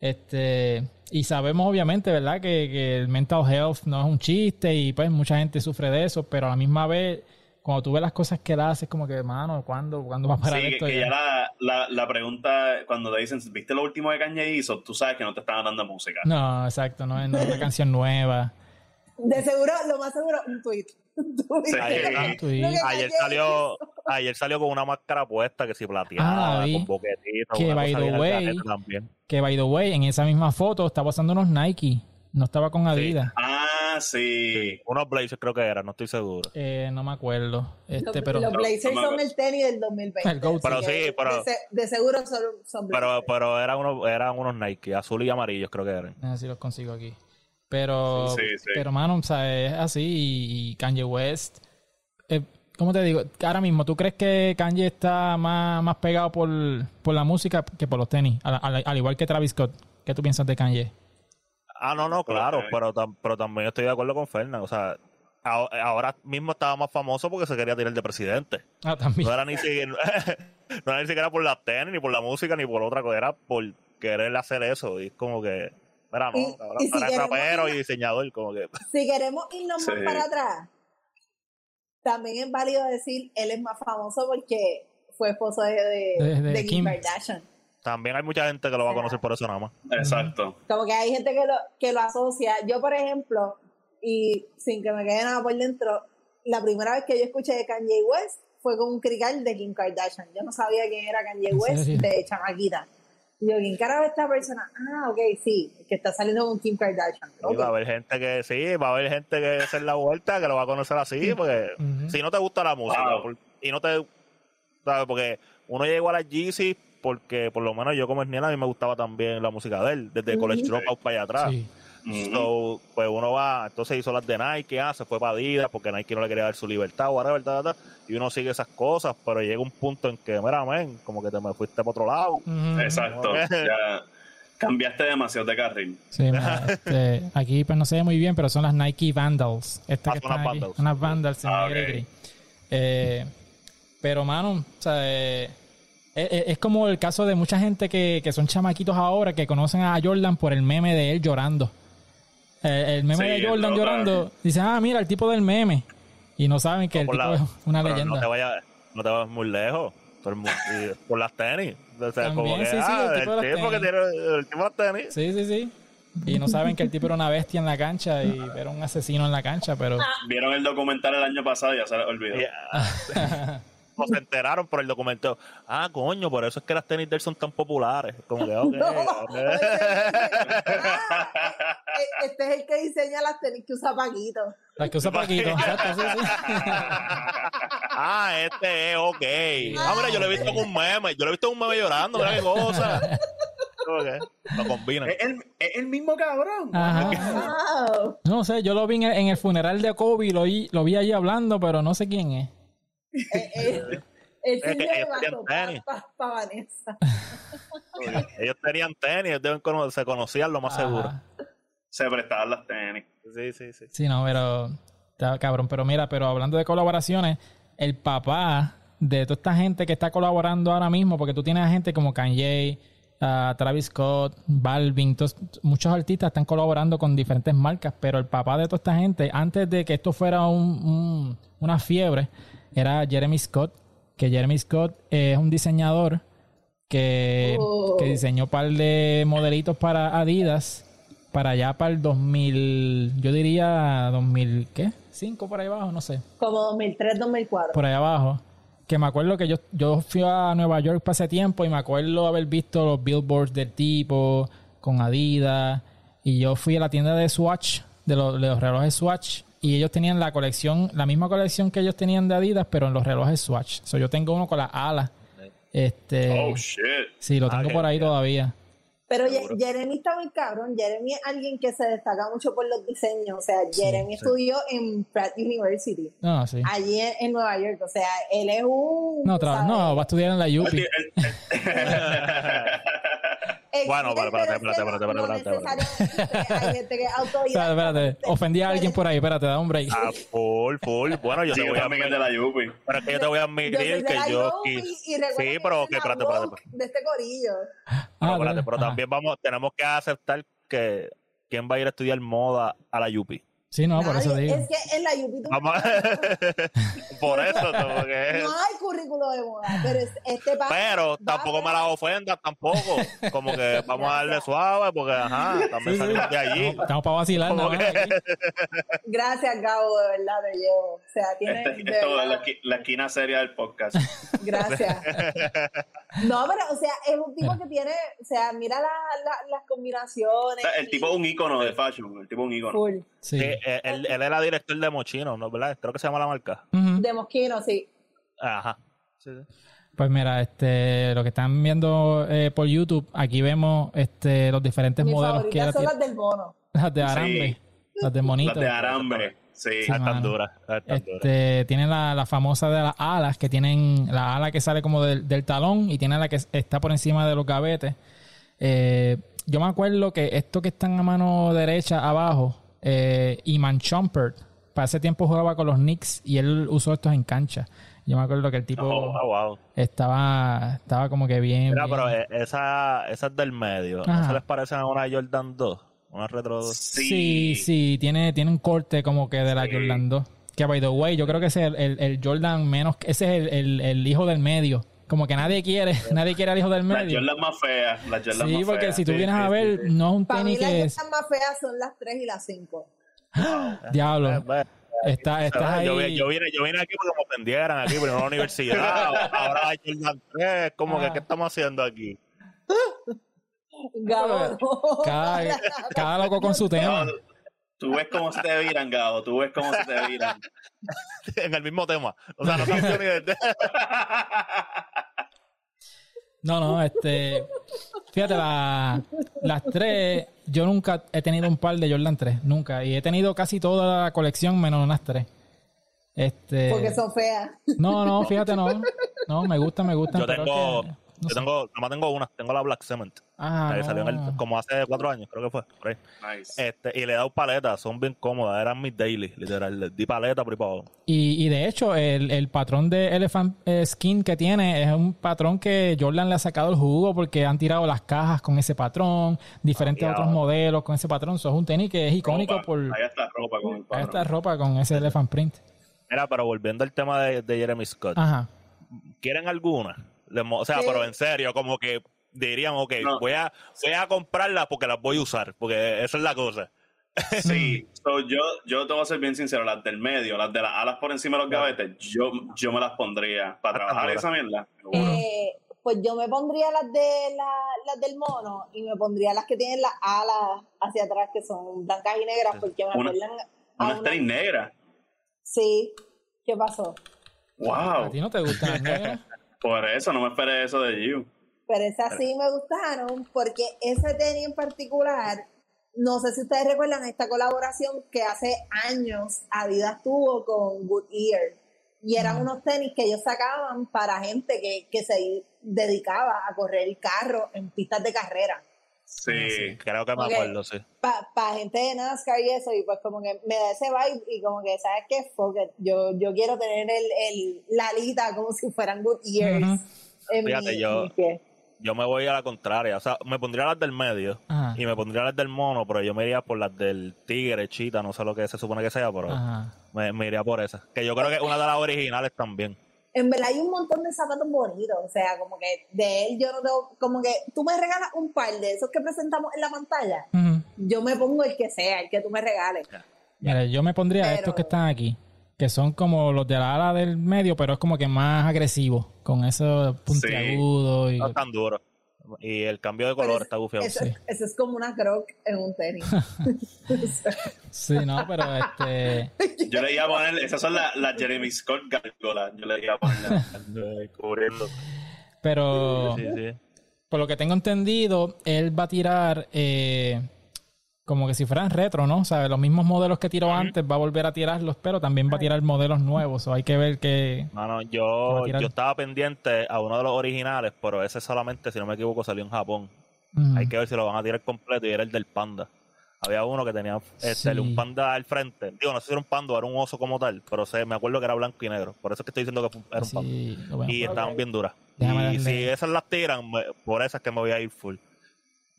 Este, y sabemos obviamente, ¿verdad? Que, que el mental health no es un chiste y pues mucha gente sufre de eso, pero a la misma vez, cuando tú ves las cosas que él hace, es como que, mano, ¿cuándo, ¿cuándo va a parar Sí, que, esto? que ya? ya la, la, la pregunta, cuando te dicen, ¿viste lo último que Kanye hizo? Tú sabes que no te están dando música. No, exacto, no es, no es una canción nueva. De seguro, lo más seguro, un tweet. Un tweet. Sí. Ayer, ayer salió ayer salió con una máscara puesta que si Ah, plateada, vi. con boquetito. Que, by the way. Que, by the way, en esa misma foto estaba usando unos Nike, no estaba con Adidas. Ah, sí. Unos Blazers creo que eran, no estoy seguro. Eh, no me acuerdo. Este, Los, pero... los Blazers No, son el tenis del 2020. El. Pero sí, pero- De, de seguro son, son Pero, Blazers. pero eran unos, eran unos Nike, azul y amarillos creo que eran. A ver si los consigo aquí. Pero, Sí, sí, sí. pero mano, o sea, es así. Y, y Kanye West, eh, ¿cómo te digo? Ahora mismo, ¿tú crees que Kanye está más, más pegado por, por la música que por los tenis? Al, al- al igual que Travis Scott. ¿Qué tú piensas de Kanye? Ah, no, no, claro, pero, tam- pero también estoy de acuerdo con Fernan. O sea, a- ahora mismo estaba más famoso porque se quería tirar de presidente. Ah, también. No era ni siquiera, no era ni siquiera por la tenis, ni por la música, ni por otra cosa, era por querer hacer eso. Y es como que, mira, no, Y- ahora, y si ahora es queremos rapero ir- y diseñador, como que. Si queremos irnos Sí. más para atrás, también es válido decir él es más famoso porque fue esposo de, de, De- de Kim. Kardashian. También hay mucha gente que lo va a conocer por eso nada más. Exacto. Como que hay gente que lo, que lo asocia. Yo, por ejemplo, y sin que me quede nada por dentro, la primera vez que yo escuché de Kanye West fue con un crical de Kim Kardashian. Yo no sabía quién era Kanye ¿En West de chamaquita. Y yo, ¿quién carajo es esta persona? Ah, ok, sí, que está saliendo con Kim Kardashian. Y va a haber gente que sí, va a haber gente que hacer la vuelta, que lo va a conocer así, porque si no te gusta la música, Wow. por- y no te. ¿sabes? Porque uno llegó a la Yeezy porque por lo menos yo como Esniel a mí me gustaba también la música de él, desde. College Dropout para allá atrás. Sí. So, pues uno va, entonces hizo las de Nike, ah, se fue para Adidas porque Nike no le quería dar su libertad, whatever, ta, ta, ta, y uno sigue esas cosas, pero llega un punto en que, mira, men, como que te me fuiste para otro lado. Exacto. Ya cambiaste demasiado de carril. Sí, mira, este, aquí pues no se ve muy bien, pero son las Nike Vandals. Estas Ah, que son están unas aquí. Vandals. Unas Vandals en Ah. Eh, pero, mano, o sea, eh, es, es- es como el caso de mucha gente que, que son chamaquitos ahora que conocen a Jordan por el meme de él llorando. Eh, el meme Sí, de Jordan llorando. Dicen, ah, mira, el tipo del meme. Y no saben que el por tipo la- es una leyenda. No te vayas, no te vayas muy lejos. Y por las tenis. O sea, como También, que, sí, sí, ah, el tipo de las tipo que tenis. tiene el tipo de las tenis. Sí, sí, sí. Y no saben que el tipo era una bestia en la cancha y era un asesino en la cancha, pero... Vieron el documental el año pasado y ya se les olvidó. Y, no se enteraron por el documento. Ah, coño, por eso es que las tenis de él son tan populares. Como que. No, este es el que diseña las tenis que usa Paquito. Las que usa Paquito, exacto, sí, sí. ah, este es, ok. Ah, mira, yo lo he visto en un meme. Yo lo he visto un meme llorando, mira qué cosa. Lo combinan. Es el, es el mismo cabrón. Ajá. Wow. No sé, yo lo vi en el, en el funeral de Kobe, lo, vi- lo vi allí hablando, pero no sé quién es. Eh, eh, El ellos tenían tenis. Vanessa. Ellos tenían tenis, ellos deben cono- se conocían lo más seguro. Se prestaban las tenis. Sí, sí, sí. Sí, no, pero... Cabrón, pero mira, pero hablando de colaboraciones, el papá de toda esta gente que está colaborando ahora mismo, porque tú tienes a gente como Kanye, a Travis Scott, Balvin, todos- muchos artistas están colaborando con diferentes marcas, pero el papá de toda esta gente, antes de que esto fuera un- un- una fiebre, era Jeremy Scott, que Jeremy Scott es un diseñador que, Oh. que diseñó un par de modelitos para Adidas para allá para el 2000, yo diría 2000, ¿qué? 5 por ahí abajo, no sé, Como 2003, 2004. por ahí abajo. que me acuerdo que yo, yo fui a Nueva York ese tiempo y me acuerdo haber visto los billboards del tipo con Adidas y yo fui a la tienda de Swatch, de, los- de los relojes Swatch y ellos tenían la colección, la misma colección que ellos tenían de Adidas, pero en los relojes Swatch. So, yo tengo uno con las alas. Este, Oh, shit. sí, lo Ah, tengo por ahí todavía. Pero. Jeremy está muy cabrón. Jeremy es alguien que se destaca mucho por los diseños. O sea, Jeremy sí. estudió en Pratt University, No, sí. allí en, en Nueva York. O sea, él es un. No, no, va a estudiar en la UPI. Bueno, espérate, espérate, espérate, espérate, espérate. necesariamente Hay gente que es autodidacta. Espérate, espérate. Ofendí a alguien por ahí. Espérate, da un break. Ah, full, full. Bueno, yo Sí, te voy a es de admitir, la Yupi. pero es que yo te voy a admitir que yo Sí, pero que espérate, espérate. De este corillo. Ah, espérate, pero también vamos, tenemos que aceptar que quién va a ir a estudiar moda a la Yupi. Sí, no, por eso digo. Es que en la UPI tú- Vamos a- Por eso, como que- no hay currículo de moda, pero es- este Pero tampoco me las ofendas, tampoco. Como que vamos a darle suave, porque ajá, también Sí, sí. salimos de allí. Estamos, estamos para vacilar, aquí. Gracias, Gabo, de verdad, te llevo. O sea, tiene. Este- esto es la, la esquina seria del podcast. Gracias. No, pero, o sea, es un tipo que tiene. O sea, mira la, la- las O combinaciones. sea, el tipo es un ícono de fashion. El tipo es un ícono. Full. Sí. Eh, él, él era director de Mochino, ¿no? ¿Verdad? Creo que se llama la marca. De Mosquino, sí. Ajá. Sí, sí. Pues mira, este, lo que están viendo eh, por YouTube, aquí vemos este, los diferentes Mis modelos que son las del mono. Las de Arambe, las de Monito. Las de Arambe. Sí. Sí. Están duras. Este, tiene la, la famosa de las alas, que tienen la ala que sale como del, del talón y tiene la que está por encima de los gavetes. Eh, yo me acuerdo que esto que están a mano derecha abajo, eh, Iman Chumpert, para ese tiempo jugaba con los Knicks y él usó estos en cancha. Yo me acuerdo que el tipo Oh, oh, wow. estaba, estaba como que bien. Mira, bien- pero eh, esa, esa es del medio. ¿No Ajá. se les parece a una Jordan 2? Una retro 2. Sí, sí, tiene, tiene un corte como que de la Sí. Jordan 2. Que by the way, yo creo que ese es el, el- el Jordan menos, ese es el, el- el hijo del medio. Como que nadie quiere, nadie quiere al hijo del Las medio. Jordan más feas. Las Jordan Sí, más porque feas. si tú Sí, vienes sí, a ver, sí. no es un Para mí tenis las que que es. están más feas son las 3 y las 5. Diablo. Está, estás Ah, Yo, vi- ahí. yo vine, yo vine aquí porque me ofendieran aquí, pero en la universidad. Ahora hay Jordan 3. Como que, Ah. ¿qué estamos haciendo aquí? Gabo, no. Cada, cada loco con su tema. Gabo, Tú ves cómo se te viran, Gabo. Tú ves cómo se te viran. en el mismo tema. O sea, no de... No, no, este. Fíjate, la- las tres. Yo nunca he tenido un par de Jordan 3. Nunca. Y he tenido casi toda la colección menos unas tres. Este. Porque son feas. No, no, fíjate, no. No, me gusta, me gusta. Yo tengo, yo tengo, nomás tengo una, tengo la Black Cement. Ah, que salió en el, como hace cuatro años, creo que fue. ahí. Nice. Este, y le he dado paletas, son bien cómodas, eran mis daily, literal. Les di paleta por ahí para abajo. Y, y de hecho, el, el patrón de Elephant eh, Skin que tiene es un patrón que Jordan le ha sacado el jugo porque han tirado las cajas con ese patrón, diferentes Ah, otros modelos con ese patrón. Eso es un tenis que es icónico Ropa. por Ahí está ropa con el ahí patrón. está ropa con ese Elephant Print. Mira, pero volviendo al tema de, de Jeremy Scott, Ajá. ¿quieren alguna? O sea, pero en serio, como que dirían, ok, No. voy, a, voy a comprarlas porque las voy a usar, porque esa es la cosa. Sí, so, yo, yo te voy a ser bien sincero, las del medio, las de las alas por encima de los gavetes, yo, yo me las pondría para trabajar esa mierda. Eh, pues yo me pondría las de la, las del mono y me pondría las que tienen las alas hacia atrás que son blancas y negras porque me Una- acuerdan a Unas una- tenis negras. Sí. ¿Qué pasó? ¿A Wow. ti no te gustan las negras? Por eso no me esperé eso de you. Pero esas sí me gustaron porque ese tenis en particular, no sé si ustedes recuerdan esta colaboración que hace años Adidas tuvo con Goodyear. Y eran unos tenis que ellos sacaban para gente que, que se dedicaba a correr carro en pistas de carrera. Sí. Creo que me acuerdo, sí. Para gente de NASCAR y eso, y pues como que me da ese vibe y como que, ¿sabes qué? Porque yo, yo quiero tener el, el, la alita como si fueran Goodyears Ujú. en Fíjate, mi, yo- mi. Yo me voy a la contraria. O sea, me pondría las del medio Ajá. y me pondría las del mono, pero yo me iría por las del tigre, chita, no sé lo que se supone que sea, pero me, me iría por esa. Que yo creo que es una de las originales también. En verdad hay un montón de zapatos bonitos, o sea, como que de él yo no tengo, como que tú me regalas un par de esos que presentamos en la pantalla, yo me pongo el que sea, el que tú me regales. Mira, yo me pondría Pero- estos que están aquí. que son como los de la ala del medio, pero es como que más agresivo, con esos puntiagudos. Y... No tan duro. Y el cambio de color está bufiado. Eso, Sí. eso es como una croc en un tenis. Sí, no, pero este... Yo le iba a poner, esas son las las Jeremy Scott Gargolas. Yo le iba a poner. Cubriendo. Pero Sí, sí. por lo que tengo entendido, él va a tirar eh, como que si fueran retro, ¿no? O sea, los mismos modelos que tiró antes va a volver a tirarlos, pero también va a tirar modelos nuevos. O hay que ver que... Mano, Va yo, yo estaba pendiente a uno de los originales, pero ese solamente, si no me equivoco, salió en Japón. mm, Hay que ver si lo van a tirar completo y era el del panda. Había uno que tenía este, Sí. un panda al frente. Digo, no sé si era un panda o era un oso como tal, pero sé, me acuerdo que era blanco y negro. Por eso es que estoy diciendo que era un panda. sí. Y estaban bien duras. Déjame y darle- si esas las tiran, me- por esas que me voy a ir full.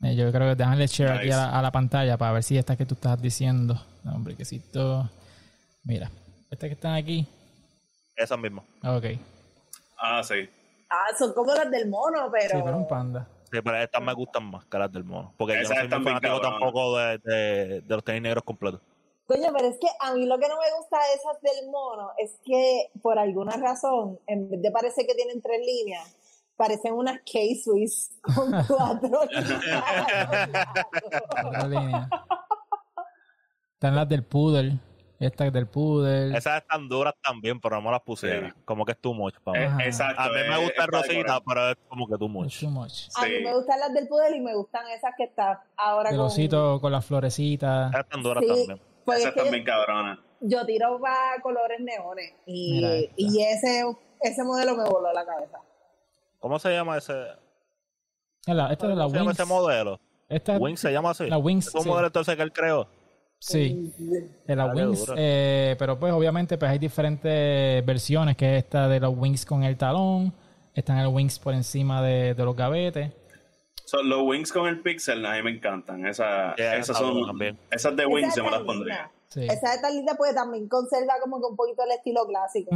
Eh, Yo creo que déjale share aquí a la, a la pantalla para ver si estas que tú estás diciendo. No, hombre, quesito. Mira, estas que están aquí. Esas mismas. Ok. Ah, sí. Ah, son como las del mono, pero. Sí, pero un panda. Sí, pero estas me gustan más que las del mono. Porque yo no Esas soy muy fanático tampoco de, de, de los tenis negros completos. Coño, pero es que a mí lo que no me gusta de esas del mono es que por alguna razón, en vez de parecer que tienen tres líneas, parecen unas K-Swiss con cuatro líneas. Otra línea. Están las del Poodle. Esta es del Poodle. Esas están duras también, pero no me las pusieron. Sí. Como que es too much para mí. Eh, exacto. A mí me es- gusta Rosita, pero es como que too much. too much. A mí me gustan las del poder y me gustan esas que están ahora El con... osito con las florecitas. Esas están duras Sí, también. porque Esas es están bien cabronas. yo tiro para colores neones y, y ese, ese modelo me voló la cabeza. ¿Cómo se llama ese, Es la- Esta es la ¿cómo se llama Wings. ese modelo? Esta es Wings se llama así. la Wings. ¿Es un sí. modelo entonces que él creó? Sí, de la Wings. eh, pero pues obviamente pues hay diferentes versiones, que es esta de los Wings con el talón, están el Wings por encima de, de los gavetes. Son los wings con el pixel, a mí me encantan. Esa- Yeah, esas son. también. Esas de wings yo me las pondría. Sí. Esa de tan linda porque también conserva como que un poquito el estilo clásico.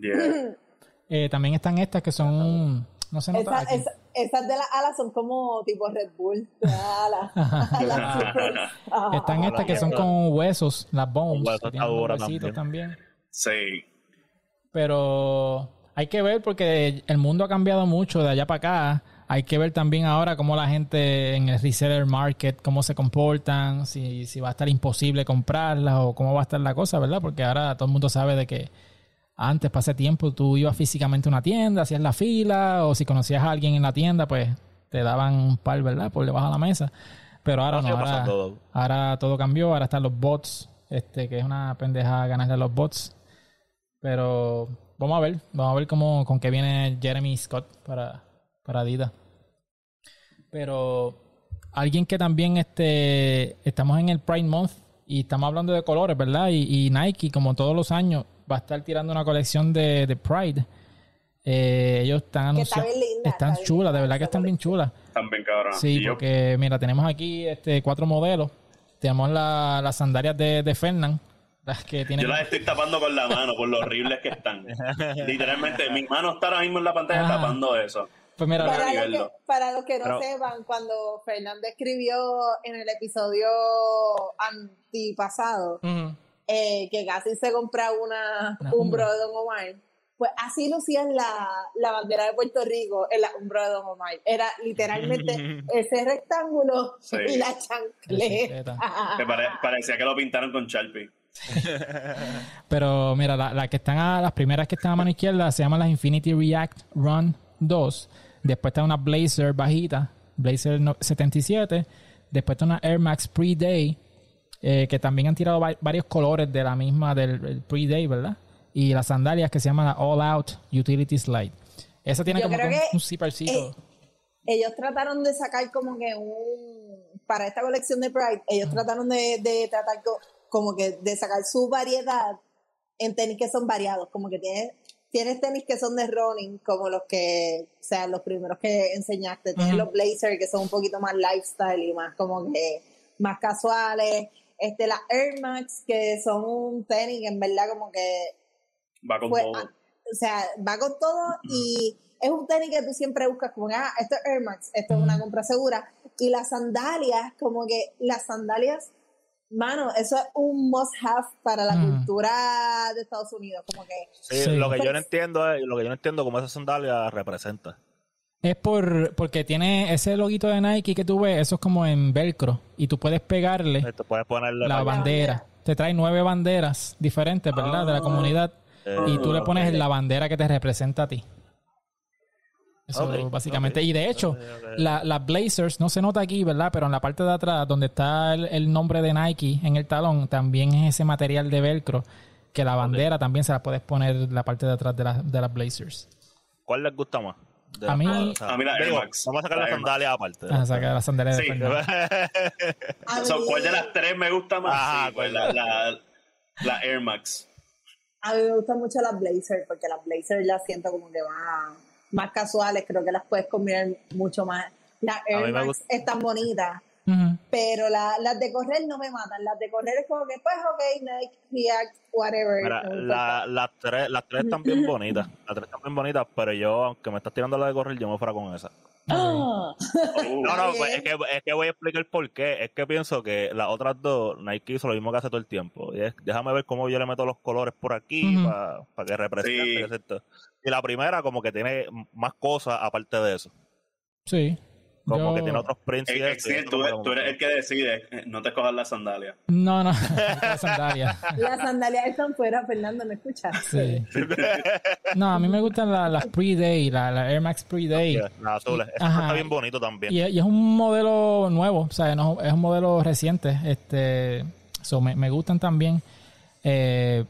Yeah. Eh, también están estas que son, no se nota Esa- aquí. esa- esas de las alas son como tipo Red Bull. de alas. Están estas que son con huesos, las bones, huesos, que también. también. Sí. Pero hay que ver porque el mundo ha cambiado mucho de allá para acá. Hay que ver también ahora cómo la gente en el reseller market, cómo se comportan, si, si va a estar imposible comprarlas o cómo va a estar la cosa, ¿verdad? Porque ahora todo el mundo sabe de que antes, pasé tiempo, tú ibas físicamente a una tienda, hacías la fila, o si conocías a alguien en la tienda, pues te daban un par, ¿verdad? Por debajo de la mesa. Pero ahora No, ahora, todo cambió, ahora están los bots, este, que es una pendeja ganarle a los bots. Pero vamos a ver, vamos a ver cómo, con qué viene Jeremy Scott para, para Adidas. Pero alguien que también este, estamos en el Pride Month y estamos hablando de colores, ¿verdad? Y, y Nike, como todos los años, va a estar tirando una colección de, de Pride. Eh, ellos están está anunciando. bien linda, Están está bien chulas, de verdad que están bien chulas. También cabronas. Sí, Y yo- porque mira, tenemos aquí este cuatro modelos. Tenemos la- las sandalias de, de Fernan, las que tienen. Yo las estoy tapando con la mano por lo horribles que están. Literalmente, mi mano está ahora mismo en la pantalla Ajá. tapando eso. Pues mira, Para los, que, dos. para los que no Pero- sepan, cuando Fernando escribió en el episodio antipasado. Eh, que casi se compra una Una Umbro Umbro. de Don Omar, pues así lucían la, la bandera de Puerto Rico en la Umbro de Don Omar. Era literalmente ese rectángulo Sí. y la chancleta. Pare- parecía que lo pintaron con Sharpie. Pero mira, la, la que están a, las primeras que están a mano izquierda se llaman las Infinity React Run 2. Después está una Blazer bajita, Blazer no- 77. Después está una Air Max Pre-Day, eh, que también han tirado va- varios colores de la misma del el Pre-Day, ¿verdad? Y las sandalias que se llaman la All Out Utility Slide. Esa tiene Yo como creo que un, que, eh, ellos trataron de sacar como que un para esta colección de Pride ellos trataron de, de tratar co- como que de sacar su variedad en tenis que son variados como que tienes tienes tenis que son de running como los que o sea los primeros que enseñaste tienes Ujú. los blazer que son un poquito más lifestyle y más como que más casuales este las Air Max que son un tenis que en verdad como que Va con fue- todo. ah, o sea, va con todo y es un tenis que tú siempre buscas como, ah, esto es Air Max, esto es una compra segura. Y las sandalias, como que las sandalias Mano, eso es un must have para la Mm. cultura de Estados Unidos. Como que Sí, Sí. Lo que yo no entiendo es, lo que yo no entiendo cómo esa sandalia representa. Es por porque tiene ese loguito de Nike que tú ves, eso es como en velcro y tú puedes pegarle puedes ponerle la bandera. Te trae nueve banderas diferentes, ¿verdad? De la Ah. comunidad Eh, y tú le pones ok. la bandera que te representa a ti. Eso básicamente. Y de hecho, ok. la- las Blazers, no se nota aquí, ¿verdad? Pero en la parte de atrás, donde está el, el nombre de Nike en el talón, también es ese material de velcro que la bandera también se la puedes poner en la parte de atrás de, la- de las Blazers. ¿Cuál les gusta más? De A las mí-? O A la Air digo, Max. Vamos a sacar La las sandalias aparte. Ah, saca las sandalias Sí. A So, ¿Cuál de las tres me gusta más? Ajá, Sí, pues, ¿cuál? la, la, la Air Max. a mí me gustan mucho las Blazers porque las Blazers las siento como que más, más casuales. Creo que las puedes combinar mucho más. Las Air Max gusta- están Pero la- las de correr no me matan. Las de correr es como que, pues, ok, Nike, React, whatever. Mira, la- las tres, las tres están bien bonitas. Las tres están bien bonitas, pero yo, aunque me estás tirando la de correr, yo me fuera con esa. ¡Ah! Uh, No, no, pues, es que, es que voy a explicar por qué. Es que pienso que las otras dos, Nike hizo lo mismo que hace todo el tiempo. Y es, déjame ver cómo yo le meto los colores por aquí Ujú. para que represente. Sí. Y la primera como que tiene más cosas aparte de eso. Sí. Como Yo- que tiene otros y Eh, tú, eres el que decide, eh, no te cojas la sandalia. No, no, las sandalias. Las sandalias están fuera, Fernando, ¿me escuchas? Sí. No, a mí me gustan la- las Pre-Day, la, la Air Max Pre-Day. Las azules. Está bien bonito también. Y, y es un modelo nuevo, o sea, no, es un modelo reciente. Este, so, me, me gustan también. Eh,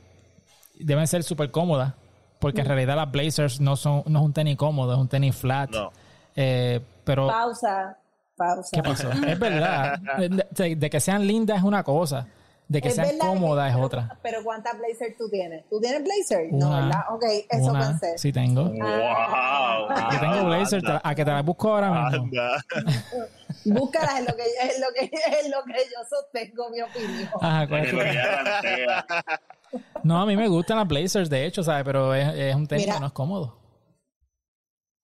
deben ser súper cómodas, porque en realidad las Blazers no son no es un tenis cómodo, es un tenis flat. No. Eh, pero, Pausa, pausa. ¿qué pasó? Es verdad. De, de que sean lindas es una cosa, de que Es sean cómodas es otra. Pero ¿cuántas Blazers tú tienes? ¿Tú tienes Blazer? no. ¿verdad? Ok, eso Una, pensé. sí tengo. Ah. ¡Wow! Yo tengo Blazers, te la- a que te las busco ahora mismo. Anda. Búscalas en lo que, en lo que, en lo que yo sostengo mi opinión. Ajá, ¿cuál es. No, a mí me gustan las Blazers, de hecho, ¿sabes? Pero es, es un Mira. que no es cómodo.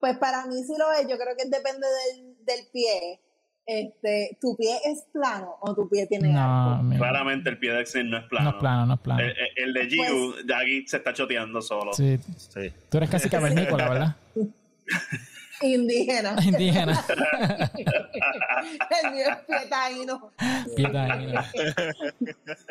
Pues para mí sí lo es, yo creo que depende del, del pie. Este, ¿Tu pie es plano o tu pie tiene No, arco? Claramente el pie de Exil no es plano. no es plano, no es plano. El, el- el de Giu, aquí se está choteando solo. Sí, Sí. tú eres casi cavernícola, ¿verdad? Indígena. Indígena. El mío es pietaíno. Pieta ahí.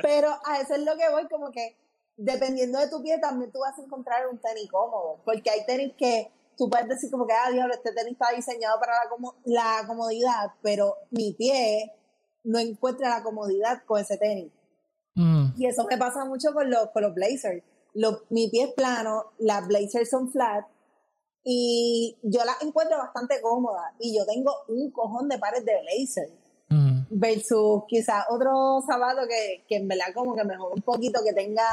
Pero a eso es lo que voy, como que dependiendo de tu pie también tú vas a encontrar un tenis cómodo, porque hay tenis que tú puedes decir como que, ah, diablo, este tenis está diseñado para la, como- la comodidad, pero mi pie no encuentra la comodidad con ese tenis. Mm, Y eso me pasa mucho con los, con los blazers. Los- mi pie es plano, las blazers son flat y yo las encuentro bastante cómodas y yo tengo un cojón de pares de blazer mm. versus quizás otro zapato que, que en verdad como que mejor un poquito que tenga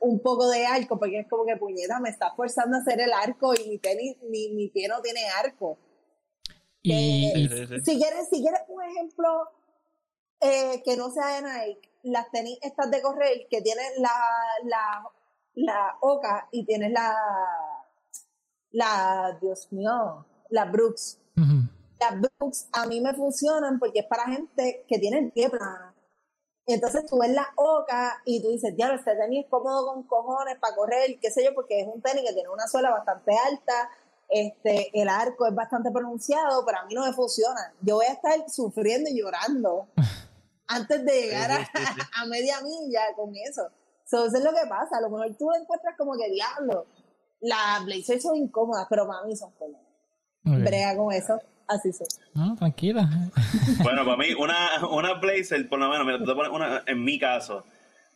un poco de arco porque es como que puñeta me está forzando a hacer el arco y mi tenis mi, mi pie no tiene arco Y, Sí, sí. si quieres si quieres un ejemplo eh, que no sea de Nike las tenis estas de correr que tienen la la la oca y tienes la la Dios mío la Brooks ujú. las Brooks a mí me funcionan porque es para gente que tiene el pie plano. Y entonces tú ves la oca y tú dices, diablo, este tenis es cómodo con cojones para correr, qué sé yo, porque es un tenis que tiene una suela bastante alta, este, el arco es bastante pronunciado, pero a mí no me funciona. Yo voy a estar sufriendo y llorando antes de llegar a, a media milla con eso. So, eso es lo que pasa. A lo mejor tú lo encuentras como que diablo. Las blazers son incómodas, pero para mí son cómodas. Brega con eso, así son. No, tranquila. Bueno, para mí, una, una Blazer, por lo menos, mira, tú te pones una, en mi caso,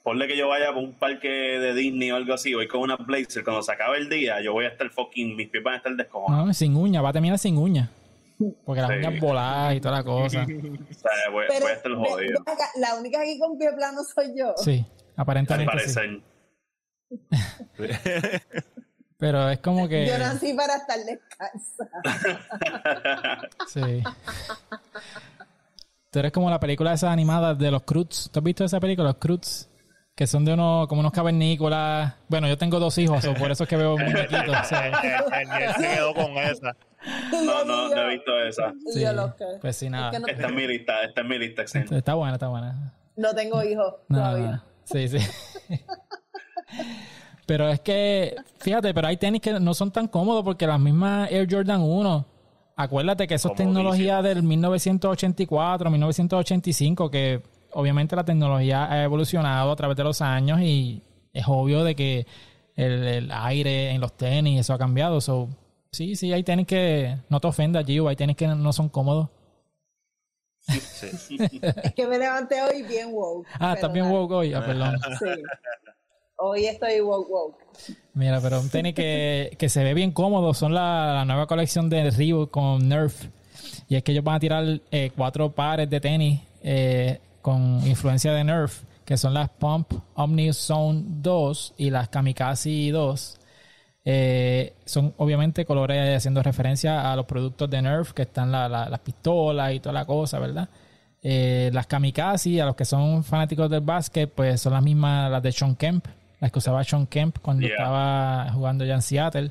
ponle que yo vaya por un parque de Disney o algo así, voy con una Blazer, cuando se acabe el día, yo voy a estar fucking, mis pies van a estar descojonados. No, sin uña, va a terminar sin uña. Porque las Sí. uñas voladas y toda la cosa. O sea, voy, Pero voy a estar jodido, acá, la única aquí con pie plano soy yo. Sí, al aparentemente sí. Pero es como que. Yo nací para estar descalza. Sí. Tú eres como la película esa animada de los Cruz. ¿Tú has visto esa película, los Cruz? Que son de unos, como unos cavernícolas. Bueno, yo tengo dos hijos, o por eso es que veo muñequitos. o sea, El, se quedó con esa. No, no, no he visto esa. Y sí. yo lo que. Pues sí, nada. que no- Está en mi lista, está en mi lista, Exen. Está buena, está buena. No tengo hijos todavía. Nada. Sí, sí. Pero es que, fíjate, pero hay tenis que no son tan cómodos porque las mismas Air Jordan 1, acuérdate que eso es tecnología del 1984, 1985, que obviamente la tecnología ha evolucionado a través de los años y es obvio de que el, el aire en los tenis, eso ha cambiado. So, sí, sí, hay tenis que, no te ofenda, Gio, hay tenis que no son cómodos. Sí. Es que me levanté hoy bien woke. Ah, estás bien woke hoy, ah, perdón. Sí. Hoy estoy woke woke. Mira, pero un tenis que, que se ve bien cómodo son la, nueva colección de Reebok con Nerf. Y es que ellos van a tirar eh, cuatro pares de tenis eh, con influencia de Nerf, que son las Pump Omni Zone 2 y las Kamikaze 2. Eh, son obviamente colores haciendo referencia a los productos de Nerf, que están la- la- las pistolas y toda la cosa, ¿verdad? Las kamikaze, a los que son fanáticos del básquet, pues son las mismas, las de Sean Kemp, las que usaba Sean Kemp cuando Yeah. estaba jugando ya en Seattle.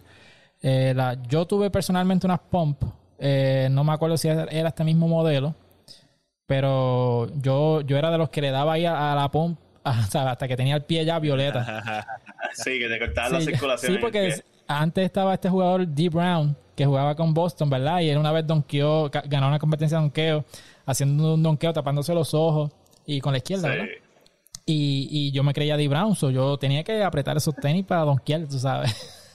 Eh, la- yo tuve personalmente unas pump, eh, no me acuerdo si era era este mismo modelo, pero yo, yo era de los que le daba ahí a, a la pump hasta que tenía el pie ya violeta. Sí, que te cortaban la Sí, circulación. sí, porque antes estaba este jugador D. Brown que jugaba con Boston, ¿verdad? Y él una vez donkeó, ganó una competencia de donkeo, haciendo un donkeo tapándose los ojos y con la izquierda, ¿verdad? Sí. Y, y yo me creía D. Brown, so yo tenía que apretar esos tenis para donkear, tú sabes.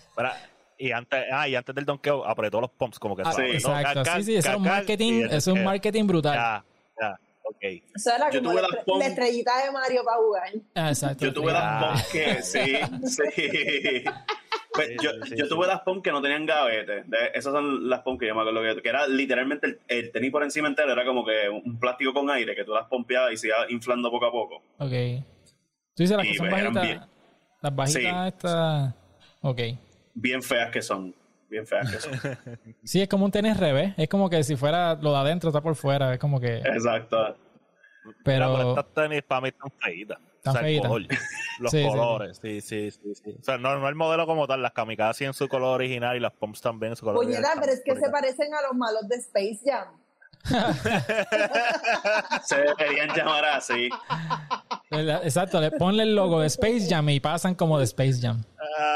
Espera, y antes, ah, y antes del donkeo apretó los pumps como que Ah, se apretó, exacto, sí, sí, eso es un marketing, eso es un donkeo. marketing brutal. Ya, ya, ok. Eso era Yo como tuve la, pom- la estrellita de Mario para jugar. Ah, exacto. Yo tuve Ah, las pom que, sí, sí. Pues Sí, yo, sí, yo sí. tuve las pom que no tenían gavete. De- esas son las pom que yo me acuerdo que, que era literalmente el, el tenis por encima entero, era como que un plástico con aire que tú las pompeabas y se iba inflando poco a poco. Ok. Tú dices las Y que son eran bajitas. bien. Las bajitas Sí. estas. Ok. Bien feas que son. Bien feas que son. Sí, es como un tenis revés. Es como que si fuera lo de adentro está por fuera. Es como que. Exacto. Pero. Mira, estas tenis para mí están feitas. Están o sea, el feitas. color, los Sí, colores, sí, sí, sí, sí. O sea, no, no el modelo como tal, las kamikaze en su color original y las pumps también en su color Puñeta, original. pero es que se parecen a los malos de Space Jam. Se deberían llamar así. Exacto, le ponle el logo de Space Jam y pasan como de Space Jam.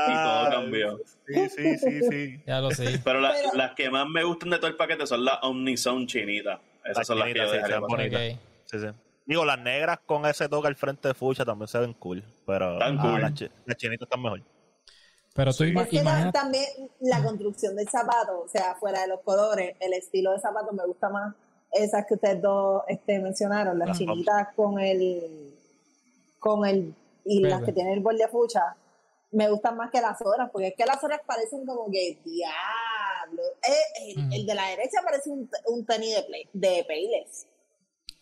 Y todo cambió. Sí, sí, sí, sí. Ya lo sé. Pero, la- Pero- las que más me gustan de todo el paquete son las Omnizone chinitas. Esas Las son las que yo sí, dejaría son pasar. bonitas. Ok. Sí, sí. Digo, las negras con ese toque al frente de fucha también se ven cool, pero Tan ah, cool. las, chi- las chinitas están mejor. Pero tú Sí. Es que también la construcción del zapato, o sea, fuera de los colores, el estilo de zapato me gusta más esas que ustedes dos este, mencionaron, las Las chinitas con el con el y las que tienen el borde fucha, me gustan más que las horas, porque es que las horas parecen como que diablo. Eh, el, de la derecha parece un, un tenis de play, de Payless.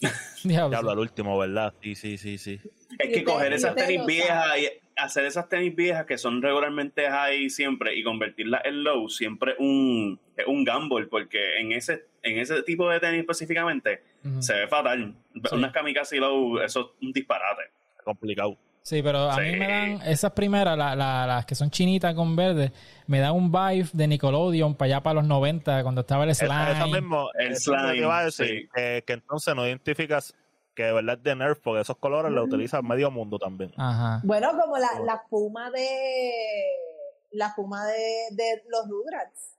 Diablo, al último, ¿verdad? Sí, sí, sí, sí. Es que coger esas tenis viejas y hacer esas tenis viejas que son regularmente high siempre y convertirlas en low siempre es un, es un gamble porque en ese, en ese tipo de tenis específicamente se ve fatal. Sí. Unas kamikaze low, eso es un disparate. Complicado. Sí, pero a Sí. mí me dan esas primeras, la- la- las que son chinitas con verde, me dan un vibe de Nickelodeon para allá para los 90, cuando estaba el slime. Esa, esa mismo, El eso lo que slime, iba a decir, sí. que, que entonces no identificas que de verdad es de Nerf, porque esos colores los utiliza medio mundo también. Ajá. Bueno, como la, la puma de la puma de, de los Rugrats.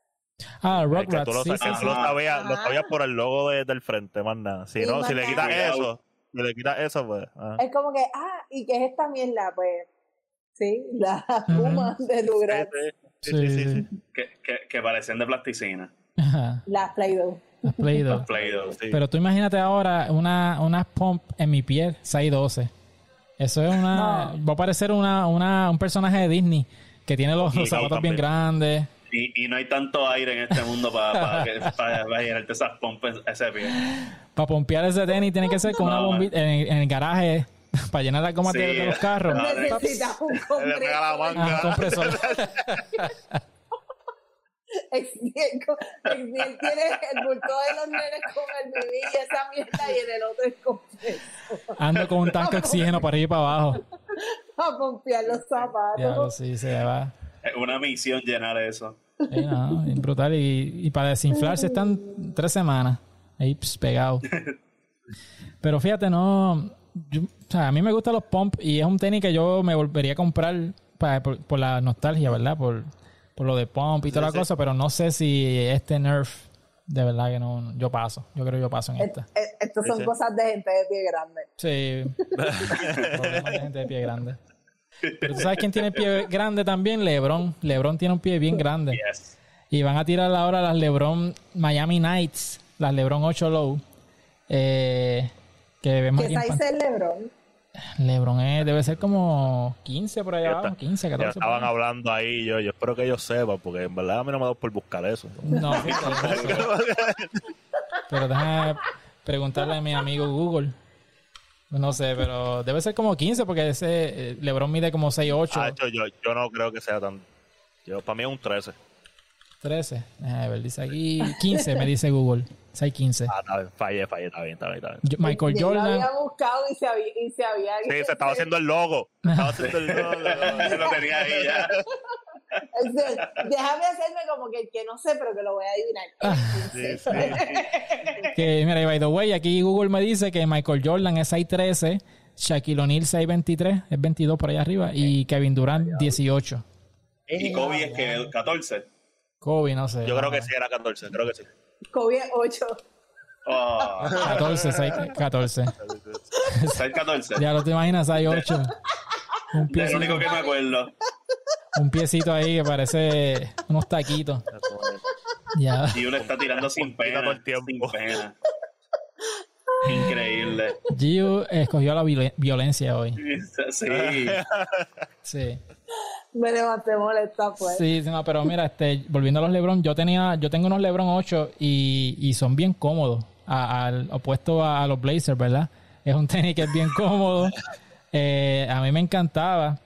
Ah, Es que Rugrats, tú lo, sí, sa- sí, tú sí. lo sabías, lo sabías por el logo de- del frente, más nada. Si no, si le quitas eso, le quitas eso, pues. Es como que, ah, ¿y qué es esta mierda? Pues, sí, la Ujú. puma de Sí, Rugrats, sí, sí, sí, sí. Que, que, que parecen de plasticina. Ajá. las Play-Doh. Las Play-Doh. Play-Doh. Sí. Pero tú imagínate ahora una, una pump en mi piel, 612. Eso es una. Va a parecer una, una, un personaje de Disney que tiene los, zapatos bien grandes. Y, y no hay tanto aire en este mundo para llenarte esas pompas ese pie. Para pompear ese tenis tiene que ser con una bombita en, en el garaje para llenar la goma Sí. de, de los carros. No, Necesitas un Le pega la compresor. Ah, compresor. Exniel co- Exniel tiene el bulto de los nenes con el bebé y esa mierda y en el otro es compresor. Ando con un tanque de oxígeno para y para abajo. A pompear los zapatos. Diablo, sí, se va. Es una misión llenar eso. Sí, no, bien brutal. Y, y para desinflarse están tres semanas ahí ps, pegados. Pero fíjate, no. yo- o sea, a mí me gustan los pump y es un tenis que yo me volvería a comprar pa- por, por la nostalgia, ¿verdad? Por, por lo de pump y toda la sí. cosa, pero no sé si este Nerf, de verdad que no, yo paso. Yo creo que yo paso en Eh, esta. eh, Estas son Sí, cosas de gente de pie grande. Sí. Problemas de gente de pie grande. Pero tú sabes quién tiene pie grande también, LeBron. LeBron tiene un pie bien grande. Yes. Y van a tirar ahora las LeBron Miami Knights, las LeBron 8 Low. Eh, que vemos ¿Qué size es LeBron? LeBron es- debe ser como 15 por allá abajo, está. 15, Ya 14. por estaban ahí. hablando ahí, yo, yo espero que ellos sepan, porque en verdad a mí no me da por buscar eso. No, sí, pero, déjame preguntarle a mi amigo Google. No sé, pero debe ser como 15 porque ese eh, LeBron mide como 6'8, Ah, yo, yo, yo no creo que sea tan... Yo, para mí es un 13. 13. Déjame ver, dice aquí 15, me dice Google. 6'15. Ah, está bien, fallé, fallé, está bien, está bien, está bien. Yo- Michael Yo lo Jordan. había buscado y se había, y se había Sí, se estaba haciendo el logo. Estaba haciendo el logo. Se lo tenía ahí ya. Déjame hacerme como que, que no sé, pero que lo voy a adivinar. Ah. Sí, sí. Que, mira, y by the way, aquí Google me dice que Michael Jordan es 6'13, Shaquille O'Neal 6'23, es 22 por allá arriba, y Kevin Durant 18. Y Kobe es que 14. Kobe, no sé. Yo creo que sí era 14, creo que sí. Kobe 8. Oh, 14, 6, 14. 6 14. Ya lo te imaginas, 6'8. Un Es lo único que me acuerdo. un piecito ahí que parece unos taquitos. Ya. Y uno está tirando sin Quita todo pena. el tiempo. Sin pena. Increíble. Giu escogió la violen- violencia hoy. Sí. Sí. Me levanté molesta, pues. Sí, sí, no, pero mira, este, volviendo a los LeBron, yo tenía, yo tengo unos LeBron 8 y, y son bien cómodos, al opuesto a, a los Blazers, ¿verdad? Es un tenis que es bien cómodo. Eh, a mí me encantaba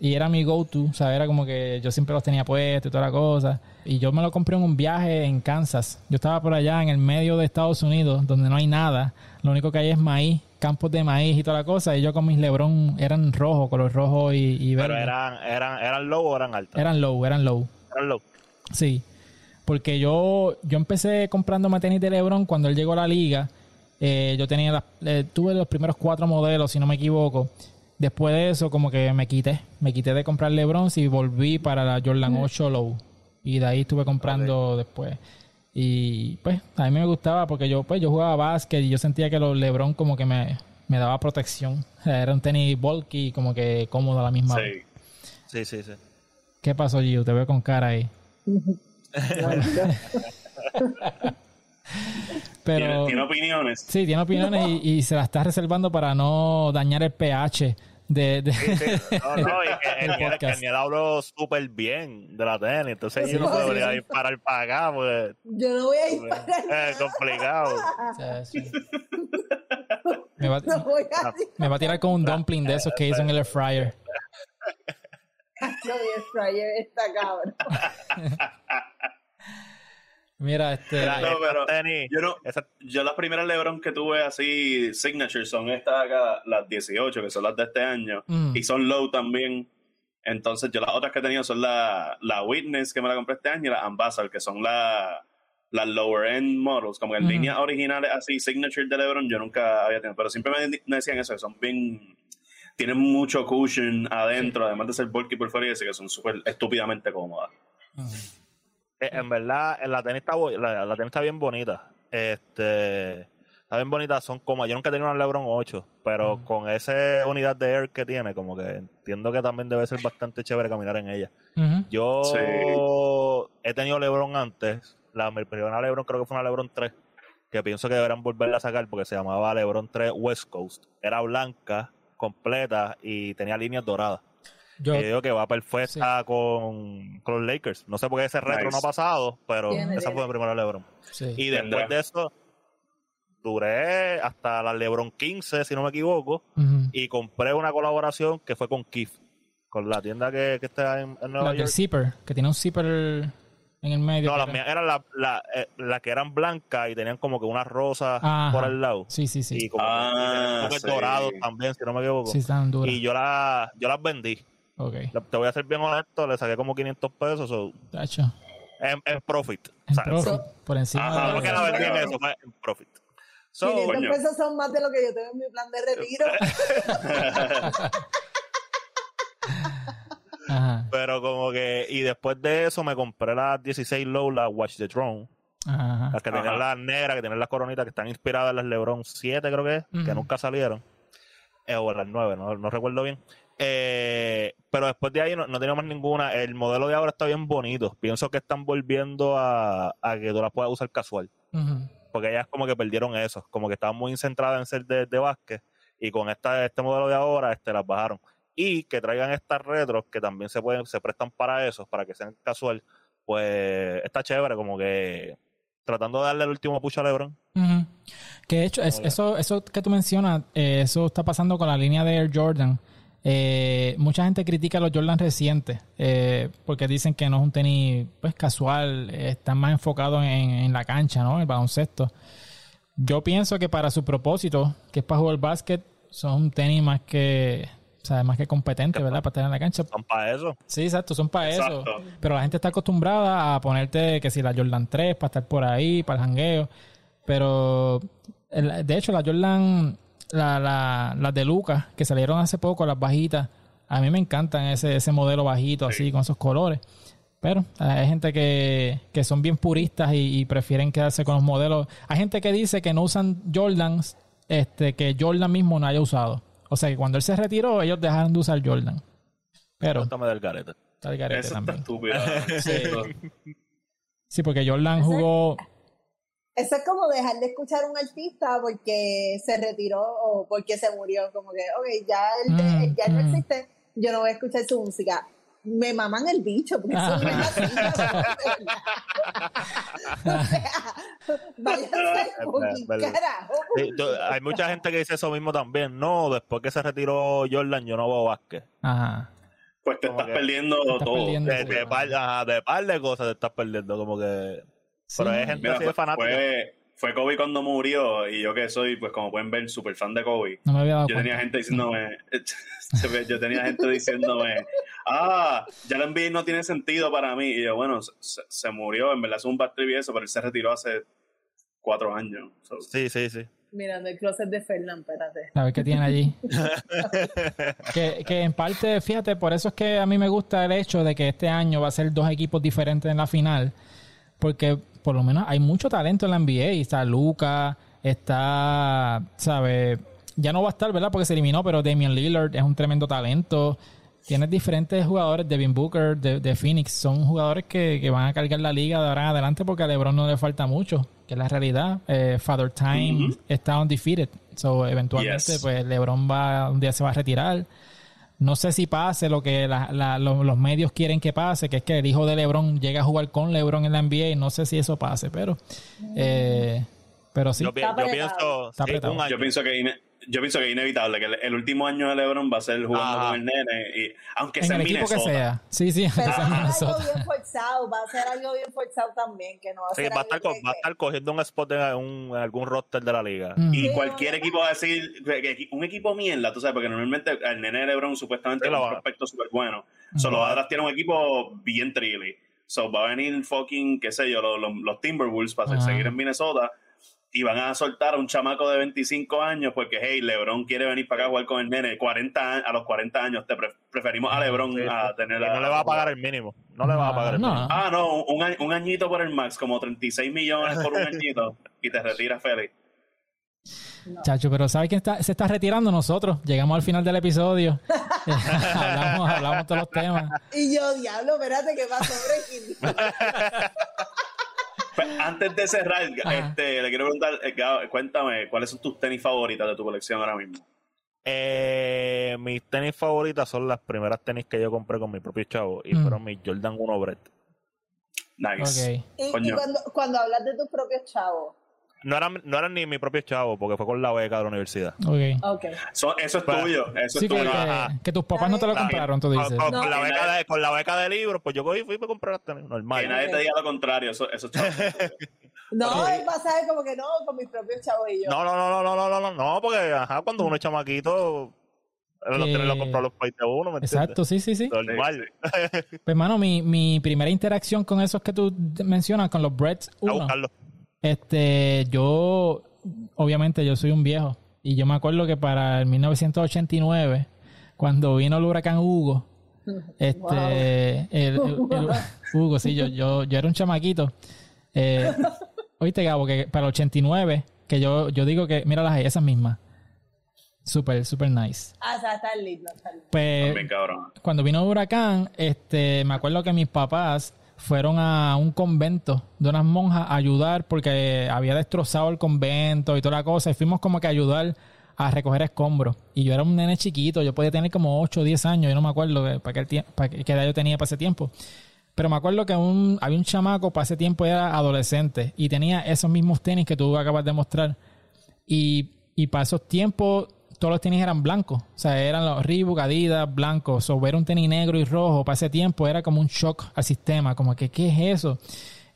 y era mi go-to, o sea, era como que yo siempre los tenía puestos y toda la cosa. Y yo me lo compré en un viaje en Kansas. Yo estaba por allá en el medio de Estados Unidos, donde no hay nada. Lo único que hay es maíz, campos de maíz y toda la cosa. Y yo con mis LeBron eran rojos, color rojo y, y verde. Pero eran, eran, eran low o eran altas. Eran low, eran low. Eran low. Sí, porque yo, yo empecé comprándome tenis de LeBron cuando él llegó a la liga. Eh, yo tenía las- eh, tuve los primeros cuatro modelos, si no me equivoco. Después de eso, como que me quité. Me quité de comprar LeBron y volví para la Jordan 8 Low. Y de ahí estuve comprando después. Y pues a mí me gustaba porque yo pues yo jugaba básquet y yo sentía que los LeBron como que me, me daba protección. O sea, era un tenis bulky y como que cómodo a la misma vez. Sí. Sí, sí, sí. ¿Qué pasó, Gio? Te veo con cara ahí. Pero... ¿Tiene, tiene opiniones. Sí, tiene opiniones y, y se las está reservando para no dañar el pH de... de- Sí, sí. No, no, y que el, El el, podcast. el habló súper bien de la tenis. Entonces Sí, yo no sí, podría sí. disparar para acá, porque Yo no voy a disparar. es complicado. o sea, sí. me, va, No voy a me va a tirar con un dumpling de esos que hizo en el air fryer. Vi el fryer está cabrón. Mira, este... Mira, No, esta pero tenis, Yo no, yo las primeras LeBron que tuve así, signature, son estas acá, las 18, que son las de este año. Mm. Y son low también. Entonces, yo las otras que he tenido son la, la Witness, que me la compré este año, y la Ambassador, que son la- las lower end models. Como que en Ujú. líneas originales así, signature de LeBron, yo nunca había tenido. Pero siempre me, decían eso, que son bien. Tienen mucho cushion adentro, además de ser bulky por fuera y así que son súper estúpidamente cómodas. En verdad, eh, la tenis está, la, la tenis está bien bonita. Este, está bien bonita. Son como, yo nunca he tenido una LeBron 8, pero con esa unidad de air que tiene, como que entiendo que también debe ser bastante chévere caminar en ella. Yo Sí. he tenido LeBron antes. La mi primera LeBron creo que fue una LeBron 3. Que pienso que deberán volverla a sacar porque se llamaba LeBron 3 West Coast. Era blanca, completa y tenía líneas doradas. Yo, digo que va perfecta con, con los Lakers. No sé por qué ese retro Nice. no ha pasado, pero esa fue mi primera LeBron. sí. Y después de eso, duré hasta la LeBron 15, si no me equivoco. Y compré una colaboración que fue con Kif, con la tienda que, que está en, en Nueva del York. zipper, que tiene un zipper en el medio. No, las era- mías eran las la, eh, las que eran blancas y tenían como que una rosa Ajá. por el lado. Sí, sí, sí. Y como Ah, que sí. dorados también, si no me equivoco. Sí, están duras. y yo, la, yo las vendí. Te voy a ser bien honesto, le saqué como 500 pesos. so, Tacho. en, en profit. O En sea, profit, so- por encima Ajá, de... no fue que la vendí en Claro. eso, fue en profit. So, 500 coño. pesos son más de lo que yo tengo en mi plan de retiro. Ajá. pero como que, y después de eso me compré las 16 Low, la Watch the Throne. Ajá. Las que tenían las negras, que tienen las coronitas, que están inspiradas en las LeBron 7, creo que es, que nunca salieron. Eh, o las 9, no, no recuerdo bien. Eh, pero después de ahí no, no tenía más ninguna. El modelo de ahora está bien bonito. Pienso que están volviendo a, a que tú las puedas usar casual. Porque ellas como que perdieron eso. Como que estaban muy centradas en ser de, de básquet. Y con esta, este modelo de ahora este, las bajaron. Y que traigan estas retros que también se pueden, se prestan para eso, para que sean casual. Pues está chévere, como que tratando de darle el último push a LeBron. Que de hecho, es- eso, eso que tú mencionas, eh, eso está pasando con la línea de Air Jordan. Eh, mucha gente critica los Jordan recientes eh, porque dicen que no es un tenis pues casual, eh, están más enfocados en, en la cancha, ¿no? El baloncesto. Yo pienso que para su propósito, que es para jugar básquet, son un tenis más que, o sea, más que competente, ¿verdad? Para estar en la cancha. Son para eso. Sí, exacto, son para eso. Exacto. Pero la gente está acostumbrada a ponerte que si la Jordan 3 para estar por ahí, para el jangueo. Pero de hecho, la Jordan, la, la, las de Lucas, que salieron hace poco, las bajitas, a mí me encantan ese, ese modelo bajito así, con esos colores. Pero eh, hay gente que, que son bien puristas y, y prefieren quedarse con los modelos. Hay gente que dice que no usan Jordans este, que Jordan mismo no haya usado. O sea que cuando él se retiró, ellos dejaron de usar Jordan. Pero Cuéntame del garete. está el garete Eso está también. estúpido. Sí. Sí, porque Jordan jugó. Eso es como dejar de escuchar a un artista porque se retiró o porque se murió. Como que, ok, ya él, Mm, él ya no mm. existe, yo no voy a escuchar su música. Me maman el bicho, porque eso no es así. o sea, váyanse verdad. carajo. Sí, yo- hay mucha gente que dice eso mismo también. No, después que se retiró Jordan, yo no veo básquet. Ajá. Pues te estás que- perdiendo estás todo. perdiendo. De, de par, ajá, de par de cosas te estás perdiendo, como que... Pero Sí. hay gente Mira, así de fue, fanática. fue, fue Kobe cuando murió y yo que soy, pues como pueden ver, súper fan de Kobe. No me había dado Yo cuenta. tenía gente diciéndome, yo tenía gente diciéndome, ah, ya la NBA no tiene sentido para mí. Y yo, bueno, se, se murió, en verdad es un bad trip y eso, pero él se retiró hace cuatro años. So, Sí, sí, sí. Mirando el closet de Fernán, espérate. A ver qué tiene allí. que, que en parte, fíjate, por eso es que a mí me gusta el hecho de que este año va a ser dos equipos diferentes en la final. Porque por lo menos hay mucho talento en la NBA. Está Luca, está, ¿sabes? Ya no va a estar, ¿verdad? Porque se eliminó, pero Damian Lillard es un tremendo talento. Tienes diferentes jugadores, Devin Booker, de, de Phoenix, son jugadores que, que van a cargar la liga de ahora en adelante porque a LeBron no le falta mucho, que es la realidad. Eh, Father Time está undefeated, so eventualmente Yes. pues LeBron va un día se va a retirar. No sé si pase lo que la- la- lo- los medios quieren que pase, que es que el hijo de LeBron llegue a jugar con LeBron en la NBA. No sé si eso pase, pero eh, pero sí. Yo, pienso... Está sí, apretado. un año. yo pienso que ine- yo pienso que es inevitable que el, el último año de LeBron va a ser jugando Ajá. con el nene y aunque en sea el en equipo que Minnesota. sea. Sí, sí, Pero aunque sea en va a ser algo bien forzado, va a ser algo bien forzado también, que no va a Sí, ser va a, estar que- va a estar cogiendo un spot en, un- en algún roster de la liga. Mm. Y Sí, cualquier no, equipo va a decir, que- que un equipo mierda, tú sabes, porque normalmente el nene de LeBron supuestamente Sí, es un va. prospecto súper bueno. Solo va a tiene un equipo bien trilly. So va a venir fucking, qué sé yo, los, los, los Timberwolves para seguir en Minnesota y van a soltar a un chamaco de 25 años porque, hey, LeBron quiere venir para acá a jugar con el nene 40 a- los 40 años. Te pre- preferimos a LeBron Sí, a tener Y no le va a pagar el mínimo. No le va a pagar el No, mínimo. no. Ah, no, un, un añito por el max, como 36 millones por un añito y te retiras feliz. Chacho, pero ¿sabes quién está, se está retirando? Nosotros. Llegamos al final del episodio. hablamos, hablamos todos los temas. Y yo, diablo, espérate, ¿qué pasó, Breaking? Pues, antes de cerrar, este, le quiero preguntar, eh, cuéntame, ¿cuáles son tus tenis favoritas de tu colección ahora mismo? Eh, mis tenis favoritas son las primeras tenis que yo compré con mi propio chavo y Mm. fueron mis Jordan 1 Brett. Nice. Ok. Y, y Coño. cuando, cuando hablas de tus propios chavos, no eran, no eran ni mi propio chavo, porque fue con la beca de la universidad. Ok. okay. Eso es pues, tuyo. Eso es tuyo. Que, tus papás no te lo compraron, tú dices. Con, la beca de, con, libros, pues yo cogí y fui a comprar normal. Que nadie te diga lo contrario, eso, eso No, él va como que no, con mis propios chavos y yo. No, no, no, no, no, no, no, no, porque ajá, cuando uno es chamaquito, eh, que... Los tres lo compró los países de uno, Exacto, sí, sí, sí. Normal. Pues, hermano, mi, mi primera interacción con esos que tú mencionas, con los Breads 1, este, yo obviamente yo soy un viejo. Y yo me acuerdo que para el 1989, cuando vino el huracán Hugo, este, el, el- el- Hugo, sí, yo, yo, yo era un chamaquito. Eh, oíste, Gabo, que para el 89, que yo, yo digo que, míralas ahí, esas mismas. Súper, súper nice. Ah, o sea, está lindo, está lindo. Pues, También cabrón. cuando vino el huracán, este, me acuerdo que mis papás fueron a un convento de unas monjas a ayudar porque había destrozado el convento y toda la cosa. Y fuimos como que a ayudar a recoger escombros. Y yo era un nene chiquito, yo podía tener como 8 o 10 años, yo no me acuerdo de- para qué, para qué edad yo tenía para ese tiempo. Pero me acuerdo que había un chamaco para ese tiempo, era adolescente, y tenía esos mismos tenis que tú acabas de mostrar. Y, y para esos tiempos, todos los tenis eran blancos. O sea, eran los Reebok, Adidas, blancos. O ver un tenis negro y rojo para ese tiempo era como un shock al sistema. Como que, ¿qué es eso?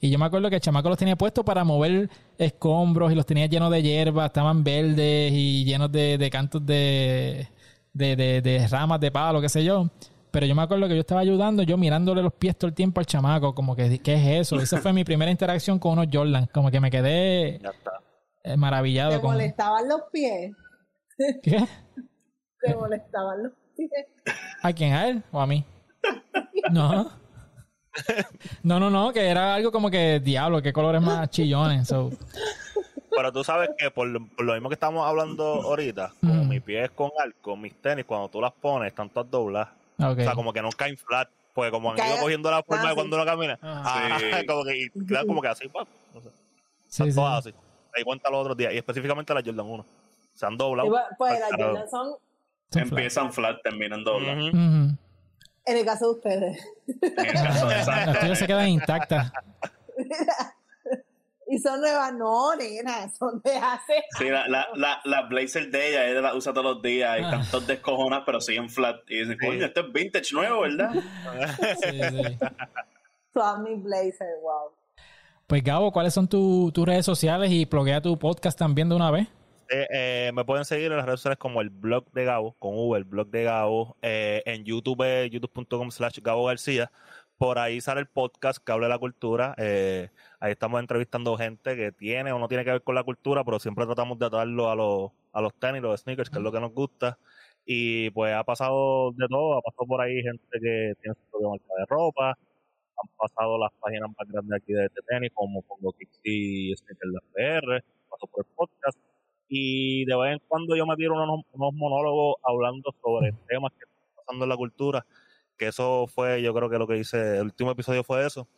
Y yo me acuerdo que el chamaco los tenía puestos para mover escombros y los tenía llenos de hierba, estaban verdes y llenos de, de cantos de, de, de, de ramas de palo, qué sé yo. Pero yo me acuerdo que yo estaba ayudando, yo mirándole los pies todo el tiempo al chamaco, como que, ¿qué es eso? Esa fue mi primera interacción con unos Jordan, como que me quedé Ya está. eh, maravillado ¿Te con... molestaban los pies? ¿Qué? ¿Te molestaban los pies? ¿A quién? ¿A él o a mí? No. No, no, no, que era algo como que, diablo, qué colores más chillones. So, Pero tú sabes que por, lo- por lo mismo que estamos hablando ahorita, como Mm. mi pie es con arco, mis tenis, cuando tú las pones, están todas dobladas. O sea, como que no caen flat. Porque como han ido cogiendo la forma de cuando uno camina. Ah, Sí. como que y quedan como que así, pues, no sé, Sí, están sí. todas así. Di cuenta los otros días. Y específicamente las Jordan 1. Se han doblado. Pues las. Jordan son, flat. Empiezan flat, terminan doblas. Ujú. Ujú. en el caso de ustedes. En el caso de Las tuyas se quedan intactas. Y son nuevas, no, nena, son de hace. Sí, la, la, la, la blazer de ella, ella la usa todos los días y Ah. están todos descojonas, pero siguen flat. Y dicen, coño, esto es vintage nuevo, ¿verdad? Sí, sí. Son mis blazers, wow. Pues Gabo, ¿cuáles son tu- tus redes sociales? Y bloquea tu podcast también de una vez. Eh, eh, me pueden seguir en las redes sociales como el blog de Gabo, con V, el blog de Gabo, eh, en YouTube, eh, youtube.com slash Gabo García. Por ahí sale el podcast que habla de la cultura. eh, ahí estamos entrevistando gente que tiene o no tiene que ver con la cultura, pero siempre tratamos de atarlo a los, a los tenis, los sneakers, que es lo que nos gusta. Y pues ha pasado de todo, ha pasado por ahí gente que tiene su propia marca de ropa, han pasado las páginas más grandes aquí de, tenis, como Pongo Kicks y Sneakers de PR, pasó por el podcast y de vez en cuando yo me tiro unos, unos monólogos hablando sobre temas que están pasando en la cultura, que eso fue, yo creo que lo que hice, el último episodio fue eso.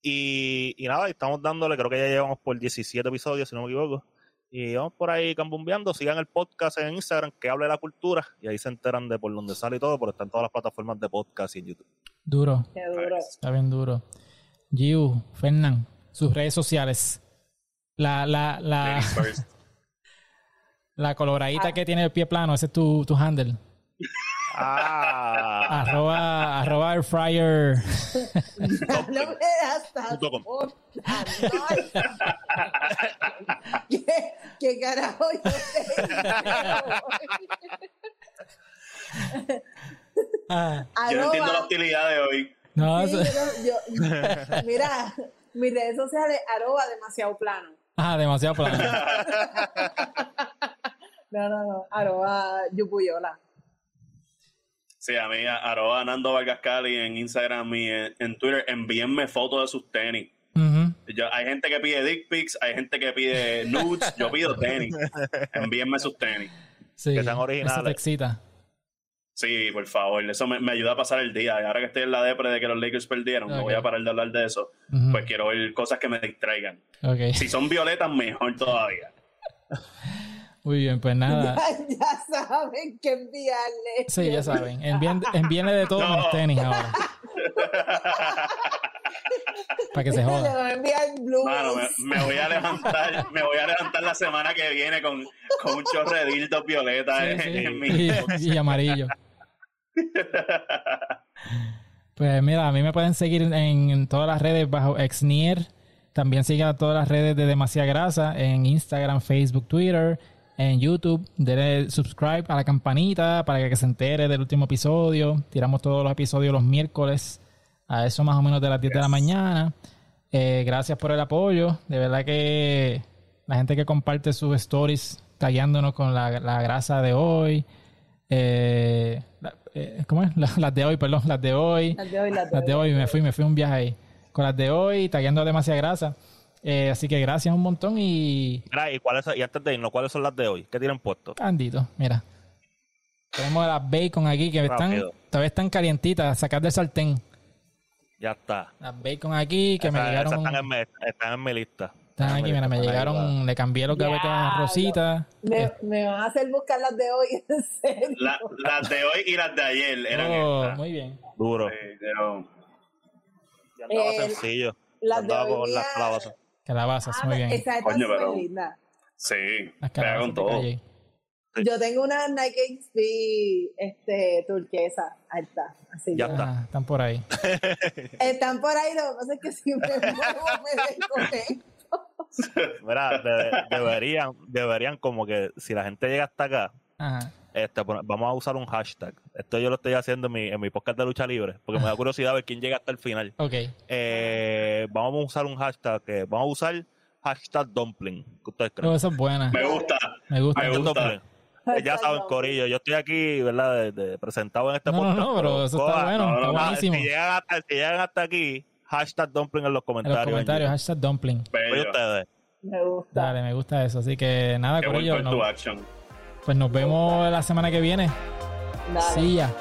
Y, y nada, estamos dándole, creo que ya llevamos por 17 episodios, si no me equivoco. Y vamos por ahí cambumbeando, sigan el podcast en Instagram, que hable de la cultura, y ahí se enteran de por dónde sale y todo, porque están todas las plataformas de podcast y en YouTube. Duro, Qué duro. está bien duro. Giu, Fernán, sus redes sociales. La, la, la. La coloradita que tiene el pie plano, ese es tu, tu handle. Ah, Arroba, arroba air fryer. no me das no. ¿Qué, ¿Qué carajo yo tengo? Ah, Yo no entiendo la hostilidad de hoy. no, Sí, eso- yo yo- mira, mis redes sociales, arroba demasiado plano. ah, demasiado plano. No, no, no, arroba yupuyola. Sí, a mí, arroba Nando Vargas Cali en Instagram y en, en Twitter, envíenme fotos de sus tenis. Yo- hay gente que pide dick pics, hay gente que pide nudes, yo pido tenis. Envíenme sus tenis. Sí, Que sean originales. Eso te excita. Sí, por favor, eso me, me ayuda a pasar el día. Y ahora que estoy en la depre de que los Lakers perdieron, no voy a parar de hablar de eso. Pues quiero ver cosas que me distraigan. Si son violetas, mejor todavía. Muy bien, pues nada. ya saben qué enviarle. Sí, ya saben. Envíen, envíenle de todo No. menos tenis ahora. Para que se Le joda. voy a enviar blues. Mano, me, me voy a levantar, me voy a levantar la semana que viene con, con un chorro de dildos Sí, en, sí. en mi Y, y amarillo. Pues mira, a mí me pueden seguir en, en todas las redes bajo Exnier. También sigan todas las redes de Demasiada Grasa en Instagram, Facebook, Twitter, en YouTube. Denle subscribe a la campanita para que se entere del último episodio. Tiramos todos los episodios los miércoles a eso más o menos de las 10 de la mañana. Eh, gracias por el apoyo. De verdad que la gente que comparte sus stories tagueándonos con la, la grasa de hoy. Eh, la- eh, ¿Cómo es? La- las de hoy, perdón, las de hoy. Las de hoy, las de Las de hoy, me fui, me fui un viaje ahí. Con las de hoy, tagueando demasiada grasa. Eh, así que gracias un montón y Mira, ¿y, cuáles, y antes de irnos, ¿cuáles son las de hoy? ¿Qué tienen puesto? Andito, mira. Tenemos las bacon aquí que están, todavía están calientitas, sacar del sartén. Ya está. Las bacon aquí que me llegaron. están, en, mi- están en mi lista. Están aquí, mira, me llegaron, le cambié los gavetes a Diablo. Rosita. Me, me van a hacer buscar las de hoy, en serio. La- las de hoy y las de ayer eran Oh, estas. muy bien. Duro. Sí, pero- Ya andaba Eh, sencillo. las Andaba de hoy calabazas. Calabazas, Ah, muy bien. Esa está pero- linda. sí, Las pega calabazas todo. calle. Yo tengo una Nike XP este, turquesa alta. Así Ya que- está. Ah, están por ahí. Están por ahí, lo que pasa es que si me muevo me desconecto. Mira, de- deberían, deberían como que si la gente llega hasta acá, Ajá. Este, vamos a usar un hashtag. Esto yo lo estoy haciendo en mi, en mi podcast de lucha libre, porque me da curiosidad ver quién llega hasta el final. Ok. Eh, vamos a usar un hashtag vamos a usar hashtag dumpling. ¿Qué ustedes creen? Oh, esa es buena. Me gusta. Me gusta. me gusta. Eh, Ya saben, Corillo, yo estoy aquí, ¿verdad? De, de- presentado en este No, no, podcast. no, pero eso está bueno, no, está no, no, buenísimo. Si llegan, hasta, si llegan hasta aquí, hashtag dumpling en los En comentarios. los comentarios, hashtag dumpling. Oye, Bello. ustedes. Me gusta. Dale, me gusta eso. Así que nada, Qué buen Corillo. call to no- action. Pues nos vemos la semana que viene. Dale. Sí, ya.